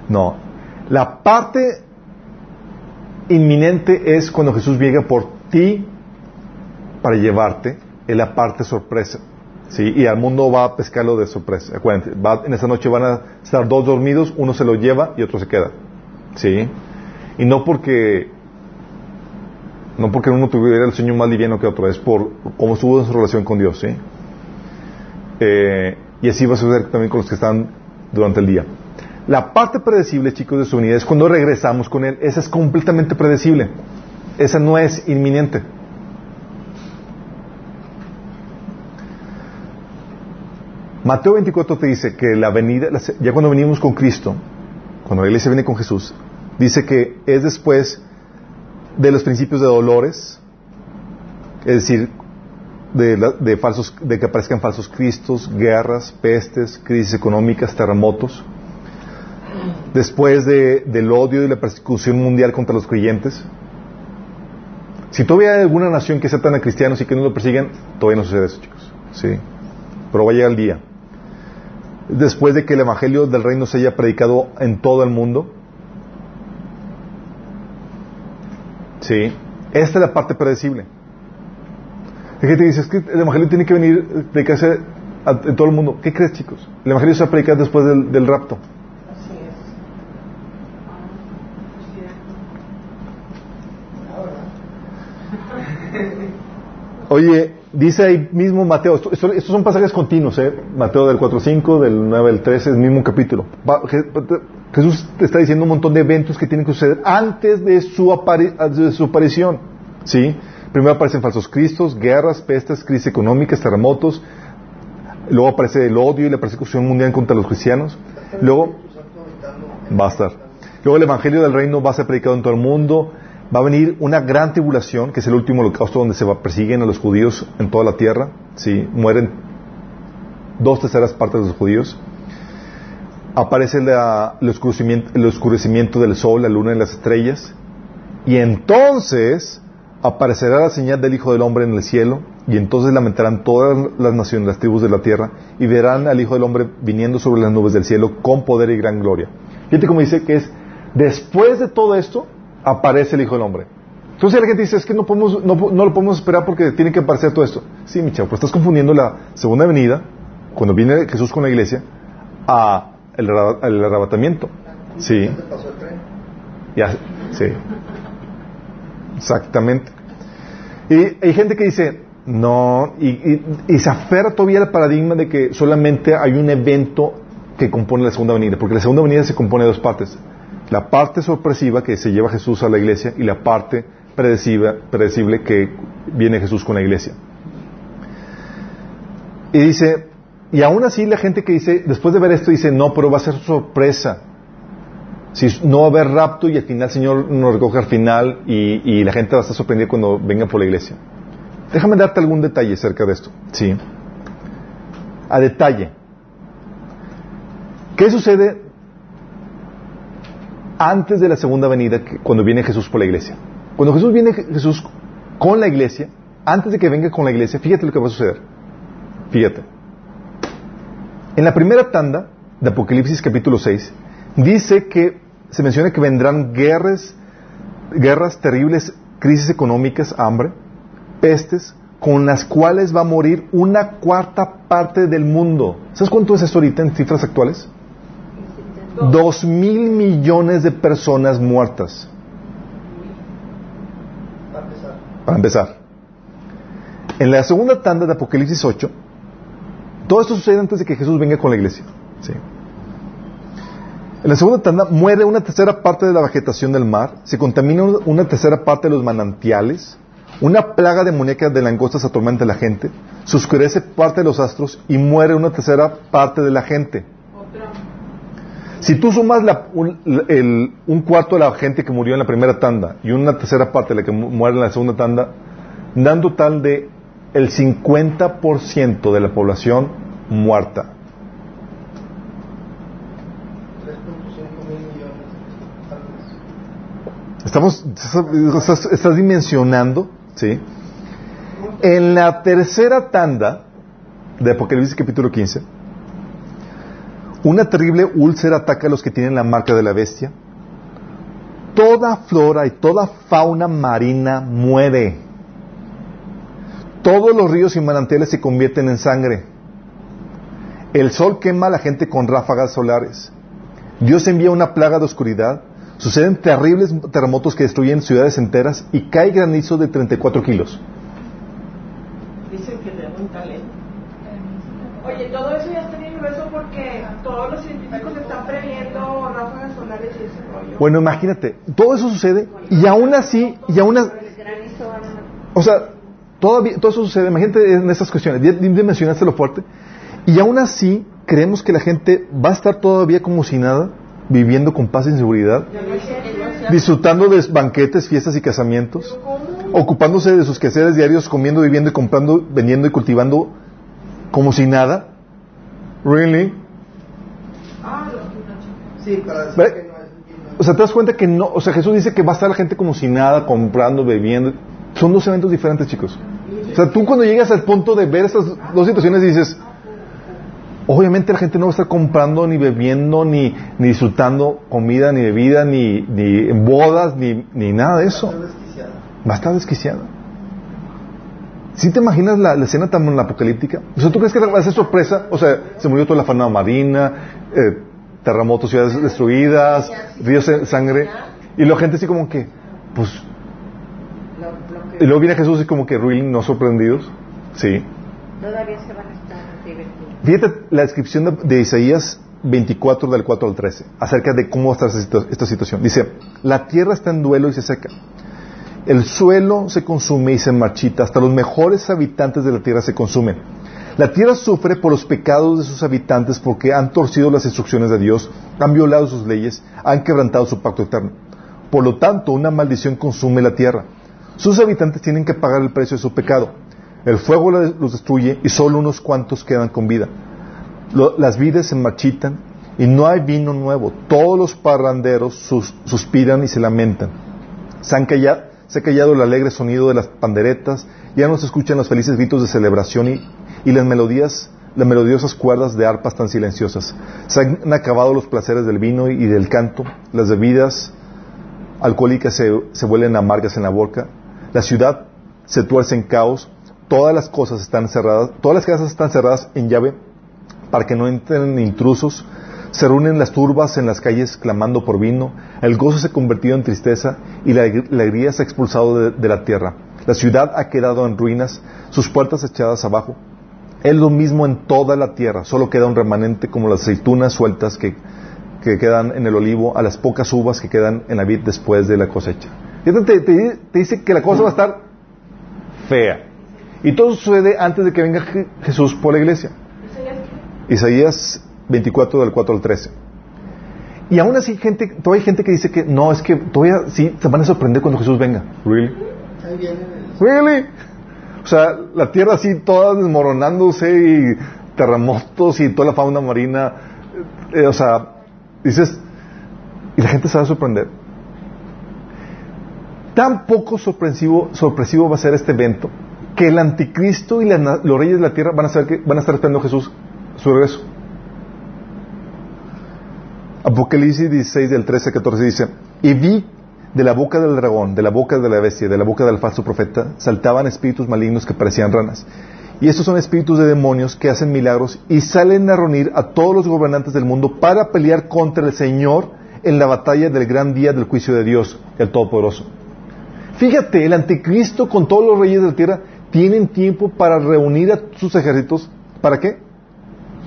No. La parte inminente es cuando Jesús llega por ti para llevarte, es la parte sorpresa. ¿sí? Y al mundo va a pescarlo de sorpresa. Acuérdense, en esa noche van a estar dos dormidos, uno se lo lleva y otro se queda. ¿Sí? Y no porque no porque uno tuviera el sueño más liviano que otro, es por cómo estuvo en su relación con Dios, ¿sí? Eh, y así va a suceder también con los que están durante el día. La parte predecible, chicos, de su unidad es cuando regresamos con Él. Esa es completamente predecible. Esa no es inminente. Mateo 24 te dice que la venida, ya cuando venimos con Cristo, cuando la iglesia viene con Jesús, dice que es después de los principios de dolores, es decir, de, falsos, de que aparezcan falsos cristos, guerras, pestes, crisis económicas, terremotos, después del odio y la persecución mundial contra los creyentes. Si todavía hay alguna nación que sea tan a cristianos y que no lo persiguen, todavía no sucede eso, chicos. Sí. Pero va a llegar el día después de que el Evangelio del Reino se haya predicado en todo el mundo? Sí. Esta es la parte predecible. Gente que es que el Evangelio tiene que venir, a predicarse en todo el mundo. ¿Qué crees, chicos? El Evangelio se va a predicar después del rapto. Oye, Dice ahí mismo Mateo, estos son pasajes continuos, ¿eh? Mateo del 4.5, del 9 al 13, el mismo capítulo. Jesús te está diciendo un montón de eventos que tienen que suceder antes de su, de su aparición. ¿Sí? Primero aparecen falsos cristos, guerras, pestes, crisis económicas, terremotos. Luego aparece el odio y la persecución mundial contra los cristianos. Luego va a estar. Luego el Evangelio del Reino va a ser predicado en todo el mundo va a venir una gran tribulación, que es el último holocausto donde se va, persiguen a los judíos en toda la tierra, ¿sí? mueren dos terceras partes de los judíos. Aparece el, oscurecimiento, el oscurecimiento del sol, la luna y las estrellas. Y entonces aparecerá la señal del Hijo del Hombre en el cielo, y entonces lamentarán todas las naciones, las tribus de la tierra, y verán al Hijo del Hombre viniendo sobre las nubes del cielo con poder y gran gloria. Fíjate cómo dice que es después de todo esto, aparece el Hijo del Hombre. Entonces la gente dice, es que no, podemos, no, lo podemos esperar porque tiene que aparecer todo esto. Sí, mi chavo, pero estás confundiendo la segunda venida, cuando viene Jesús con la iglesia, a el, arrebatamiento. Sí. Ya, sí. Exactamente. Y hay gente que dice, no, y, y, se aferra todavía al paradigma de que solamente hay un evento que compone la segunda venida, porque la segunda venida se compone de dos partes la parte sorpresiva que se lleva Jesús a la iglesia y la parte predecible, que viene Jesús con la iglesia. Y dice, y aún así la gente que dice, después de ver esto, dice, no, pero va a ser sorpresa. Si no va a haber rapto y al final el Señor nos recoge al final y, la gente va a estar sorprendida cuando venga por la iglesia. Déjame darte algún detalle acerca de esto. Sí. A detalle. ¿Qué sucede antes de la segunda venida, cuando viene Jesús por la iglesia. Cuando Jesús viene Jesús con la iglesia, antes de que venga con la iglesia, fíjate lo que va a suceder. Fíjate. En la primera tanda de Apocalipsis capítulo 6, dice que se menciona que vendrán guerras, guerras terribles, crisis económicas, hambre, pestes, con las cuales va a morir una cuarta parte del mundo. ¿Sabes cuánto es esto ahorita en cifras actuales? Dos mil millones de personas muertas. Para empezar. En la segunda tanda de Apocalipsis 8, todo esto sucede antes de que Jesús venga con la iglesia. En la segunda tanda muere una tercera parte de la vegetación del mar, se contamina una tercera parte de los manantiales, una plaga demoníaca de langostas atormenta a la gente, se oscurece parte de los astros y muere una tercera parte de la gente. Si tú sumas la- un, cuarto de la gente que murió en la primera tanda y una tercera parte de la que mu- muere en la segunda tanda, dan total de el 50% de la población muerta. 3.5 mil millones. tal vez. Estamos, estás, estás dimensionando, ¿sí? En la tercera tanda de Apocalipsis capítulo 15, una terrible úlcera ataca a los que tienen la marca de la bestia. Toda flora y toda fauna marina muere. Todos los ríos y manantiales se convierten en sangre. El sol quema a la gente con ráfagas solares. Dios envía una plaga de oscuridad. Suceden terribles terremotos que destruyen ciudades enteras y cae granizo de 34 kilos. Dicen que. Oye, todo eso ya está bien grueso porque todos los científicos están previendo ráfagas solares y ese rollo. Bueno, imagínate, todo eso sucede y aún así, y aún así, o sea, todavía, todo eso sucede, imagínate en estas cuestiones, dimensionaste lo fuerte, y aún así creemos que la gente va a estar todavía como si nada, viviendo con paz y seguridad, disfrutando de banquetes, fiestas y casamientos, ocupándose de sus quehaceres diarios, comiendo, viviendo y comprando, vendiendo y cultivando como si nada. Really? Sí, para decir Ve- que no es. O sea, te das cuenta que no, o sea, Jesús dice que va a estar la gente como si nada, comprando, bebiendo. Son dos eventos diferentes, chicos. O sea, tú cuando llegas al punto de ver estas dos situaciones dices, obviamente la gente no va a estar comprando, ni bebiendo, ni, ni disfrutando comida, ni bebida, ni, ni en bodas, ni, ni nada de eso. Va a estar desquiciada. ¿Sí te imaginas la, la escena tan apocalíptica? O sea, ¿tú crees que va a ser sorpresa? O sea, se murió toda la fauna marina, eh, terremotos, ciudades destruidas, ríos de sangre, y la gente así como que, pues, y luego viene Jesús y como que, really, no sorprendidos. Sí. todavía se van a estar divertidos. Fíjate la descripción de, de Isaías 24 del 4 al 13 acerca de cómo va a estar esta, situ- esta situación. Dice, la tierra está en duelo y se seca. El suelo se consume y se marchita. Hasta los mejores habitantes de la tierra se consumen. La tierra sufre por los pecados de sus habitantes porque han torcido las instrucciones de Dios, han violado sus leyes, han quebrantado su pacto eterno. Por lo tanto, una maldición consume la tierra. Sus habitantes tienen que pagar el precio de su pecado. El fuego los destruye y solo unos cuantos quedan con vida. Las vides se marchitan y no hay vino nuevo. Todos los parranderos sus- suspiran y se lamentan. Se, han calla- se ha callado el alegre sonido de las panderetas, ya no se escuchan los felices gritos de celebración y, y las melodías, las melodiosas cuerdas de arpas tan silenciosas. Se han acabado los placeres del vino y del canto, las bebidas alcohólicas se, se vuelven amargas en la boca, la ciudad se tuerce en caos, todas las cosas están cerradas, todas las casas están cerradas en llave para que no entren intrusos, se reúnen las turbas en las calles clamando por vino, el gozo se ha convertido en tristeza y la aleg- la alegría se ha expulsado de la tierra. La ciudad ha quedado en ruinas, sus puertas echadas abajo. Es lo mismo en toda la tierra, solo queda un remanente como las aceitunas sueltas que, que quedan en el olivo, a las pocas uvas que quedan en la vid después de la cosecha. Fíjate, te, te- te dice que la cosa va a estar fea. Y todo sucede antes de que venga Je- Jesús por la iglesia. Isaías 24 del 4 al 13. Y aún así, gente, todavía hay gente que dice que no, es que todavía sí se van a sorprender cuando Jesús venga. ¿Really? ¿Really? O sea, la tierra así toda desmoronándose y terremotos y toda la fauna marina. eh, o sea, dices, y la gente se va a sorprender. Tan poco sorpresivo, sorpresivo va a ser este evento que el anticristo y la los reyes de la tierra van a, saber que, van a estar esperando a Jesús su regreso. Apocalipsis 16 del 13 al 14 dice, y vi de la boca del dragón, de la boca de la bestia, de la boca del falso profeta, saltaban espíritus malignos que parecían ranas. Y estos son espíritus de demonios que hacen milagros y salen a reunir a todos los gobernantes del mundo para pelear contra el Señor en la batalla del gran día del juicio de Dios, el Todopoderoso. Fíjate, el anticristo con todos los reyes de la tierra tienen tiempo para reunir a sus ejércitos. ¿Para qué?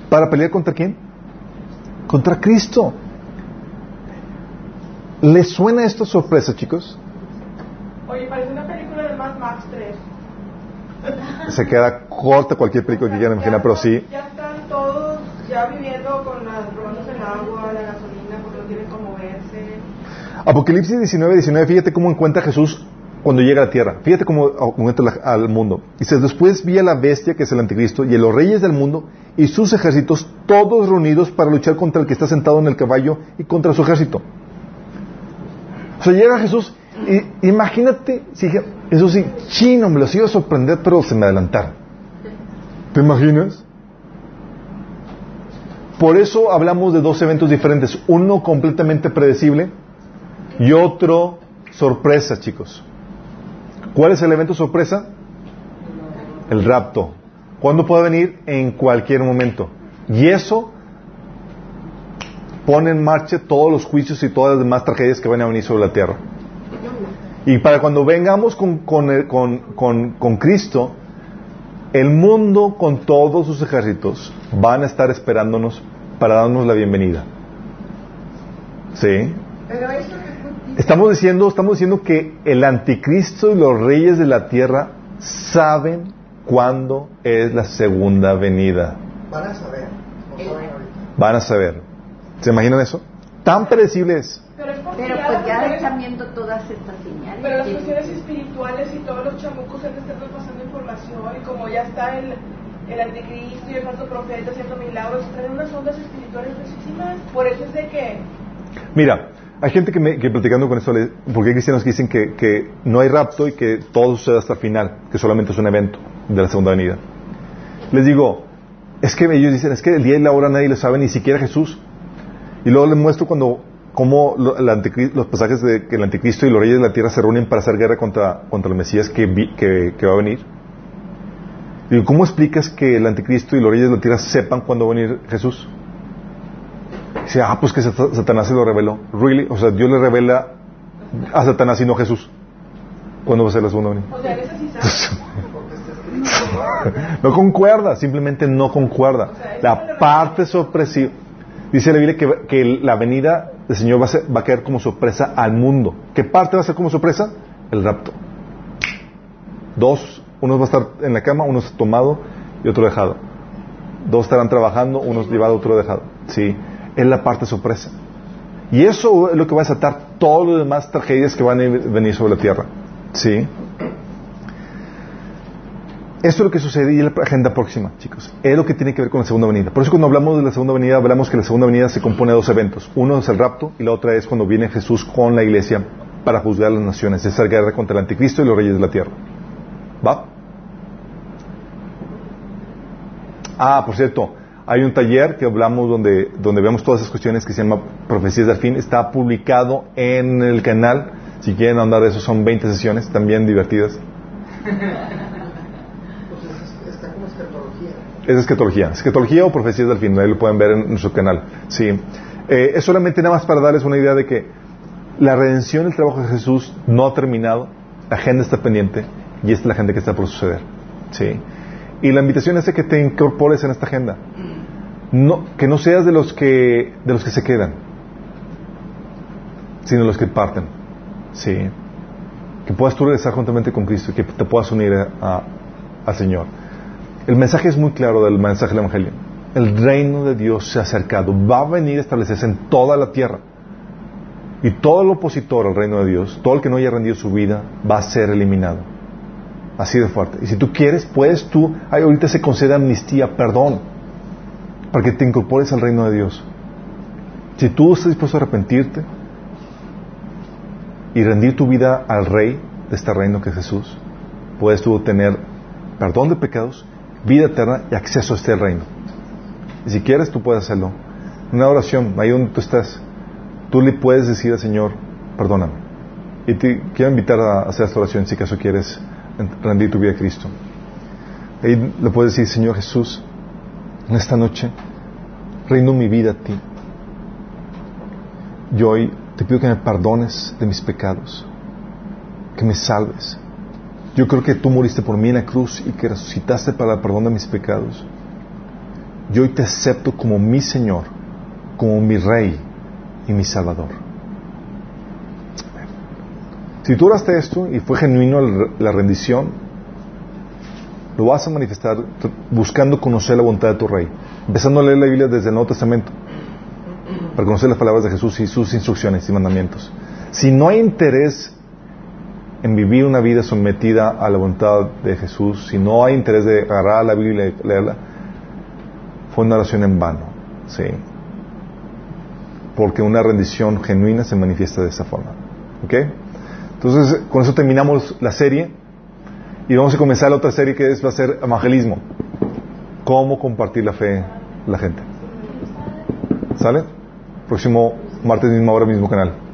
¿Para pelear contra quién? Contra Cristo. ¿Les suena esto sorpresa, chicos? Oye, parece una película de Mad Max 3. Se queda corta cualquier película que quieran imaginar, pero sí. Ya están todos ya viviendo con las el agua, la gasolina, porque no tienen cómo verse. Apocalipsis 19, 19, fíjate cómo encuentra Jesús cuando llega a la tierra. Fíjate cómo encuentra al mundo. Dice, después vi a la bestia, que es el anticristo, y a los reyes del mundo, y sus ejércitos, todos reunidos para luchar contra el que está sentado en el caballo y contra su ejército. O sea, llega Jesús, y imagínate, si eso sí, chino, me los iba a sorprender, pero se me adelantaron. ¿Te imaginas? Por eso hablamos de dos eventos diferentes. Uno completamente predecible y otro sorpresa, chicos. ¿Cuál es el evento sorpresa? El rapto. ¿Cuándo puede venir? En cualquier momento. Y eso pone en marcha todos los juicios y todas las demás tragedias que van a venir sobre la tierra. Y para cuando vengamos con, con, con- con- Cristo, el mundo con todos sus ejércitos van a estar esperándonos para darnos la bienvenida. ¿Sí? Pero eso que tú dices, Estamos diciendo, estamos diciendo que el anticristo y los reyes de la tierra saben cuándo es la segunda venida. Van a saber. Van a saber. ¿Se imaginan eso? Tan predecible es. Pero es porque Pero pues las ya cuestiones- están viendo todas estas señales. Pero las cuestiones espirituales y todos los chamucos les están pasando información y como ya está el, el anticristo y el falso profeta haciendo milagros, traen unas ondas espirituales muchísimas. Por eso es de que Mira, hay gente que, me, que platicando con esto, porque hay cristianos que dicen que, que no hay rapto y que todo sucede hasta el final, que solamente es un evento de la segunda venida. Les digo, es que ellos dicen, es que el día y la hora nadie lo sabe, ni siquiera Jesús. Y luego les muestro cuando cómo los pasajes de que el anticristo y los reyes de la tierra se reúnen para hacer guerra contra, contra el Mesías que, vi- que, que va a venir. Digo, ¿cómo explicas que el anticristo y los reyes de la tierra sepan cuándo va a venir Jesús? Dice, ah, pues que Sat- Satanás se lo reveló. Really? O sea, Dios le revela a Satanás y no a Jesús. ¿Cuándo va a ser la segunda venida? o sea, sí sabe. No concuerda, simplemente no concuerda. La parte sorpresiva. Dice la Biblia que, la venida del Señor va a, ser- va a quedar como sorpresa al mundo. ¿Qué parte va a ser como sorpresa? El rapto. Dos, uno va a estar en la cama, uno está tomado y otro dejado. Dos estarán trabajando, uno es llevado, otro dejado. Sí, es la parte sorpresa. Y eso es lo que va a desatar todas las demás tragedias que van a venir sobre la tierra. Sí. Esto es lo que sucede es la agenda próxima, chicos. Es lo que tiene que ver con la segunda venida. Por eso cuando hablamos de la segunda venida, hablamos que la segunda venida se compone de dos eventos. Uno es el rapto y la otra es cuando viene Jesús con la iglesia para juzgar a las naciones, es hacer guerra contra el anticristo y los reyes de la tierra. ¿Va? Ah, por cierto, hay un taller que hablamos donde, donde vemos todas esas cuestiones que se llama Profecías del Fin. Está publicado en el canal. Si quieren andar de eso, son 20 sesiones, también divertidas. Pues es- está como escatología. Es escatología. Escatología o profecías del fin. Ahí lo pueden ver en nuestro canal. Sí. Eh, es solamente nada más para darles una idea de que la redención, el trabajo de Jesús no ha terminado. La agenda está pendiente y esta es la agenda que está por suceder. Sí. Y la invitación es que te incorpores en esta agenda. No, que no seas de los que, de los que se quedan, sino los que parten. Sí. Que puedas tú regresar juntamente con Cristo que te puedas unir al Señor. El mensaje es muy claro del mensaje del Evangelio. El reino de Dios se ha acercado, va a venir a establecerse en toda la tierra. Y todo el opositor al reino de Dios, todo el que no haya rendido su vida, va a ser eliminado. Así de fuerte. Y si tú quieres, puedes tú, ahorita se concede amnistía, perdón, para que te incorpores al reino de Dios. Si tú estás dispuesto a arrepentirte y rendir tu vida al Rey de este reino que es Jesús, puedes tú tener perdón de pecados, vida eterna y acceso a este reino. Y si quieres, tú puedes hacerlo. Una oración, ahí donde tú estás, tú le puedes decir al Señor, perdóname. Y te quiero invitar a hacer esta oración si acaso quieres rendir tu vida a Cristo. Ahí le puedes decir, Señor Jesús, en esta noche rindo mi vida a ti. Yo hoy te pido que me perdones de mis pecados, que me salves. Yo creo que tú moriste por mí en la cruz y que resucitaste para el perdón de mis pecados. Yo hoy te acepto como mi Señor, como mi Rey y mi Salvador. Si tú oraste esto y fue genuino la rendición, lo vas a manifestar buscando conocer la voluntad de tu rey, empezando a leer la Biblia desde el Nuevo Testamento, para conocer las palabras de Jesús y sus instrucciones y mandamientos. Si no hay interés en vivir una vida sometida a la voluntad de Jesús, si no hay interés de agarrar la Biblia y leerla, fue una oración en vano. Sí. Porque una rendición genuina se manifiesta de esa forma. ¿Ok? Entonces, con eso terminamos la serie y vamos a comenzar la otra serie que es, va a ser evangelismo. Cómo compartir la fe a la gente. ¿Sale? Próximo martes mismo hora, mismo canal.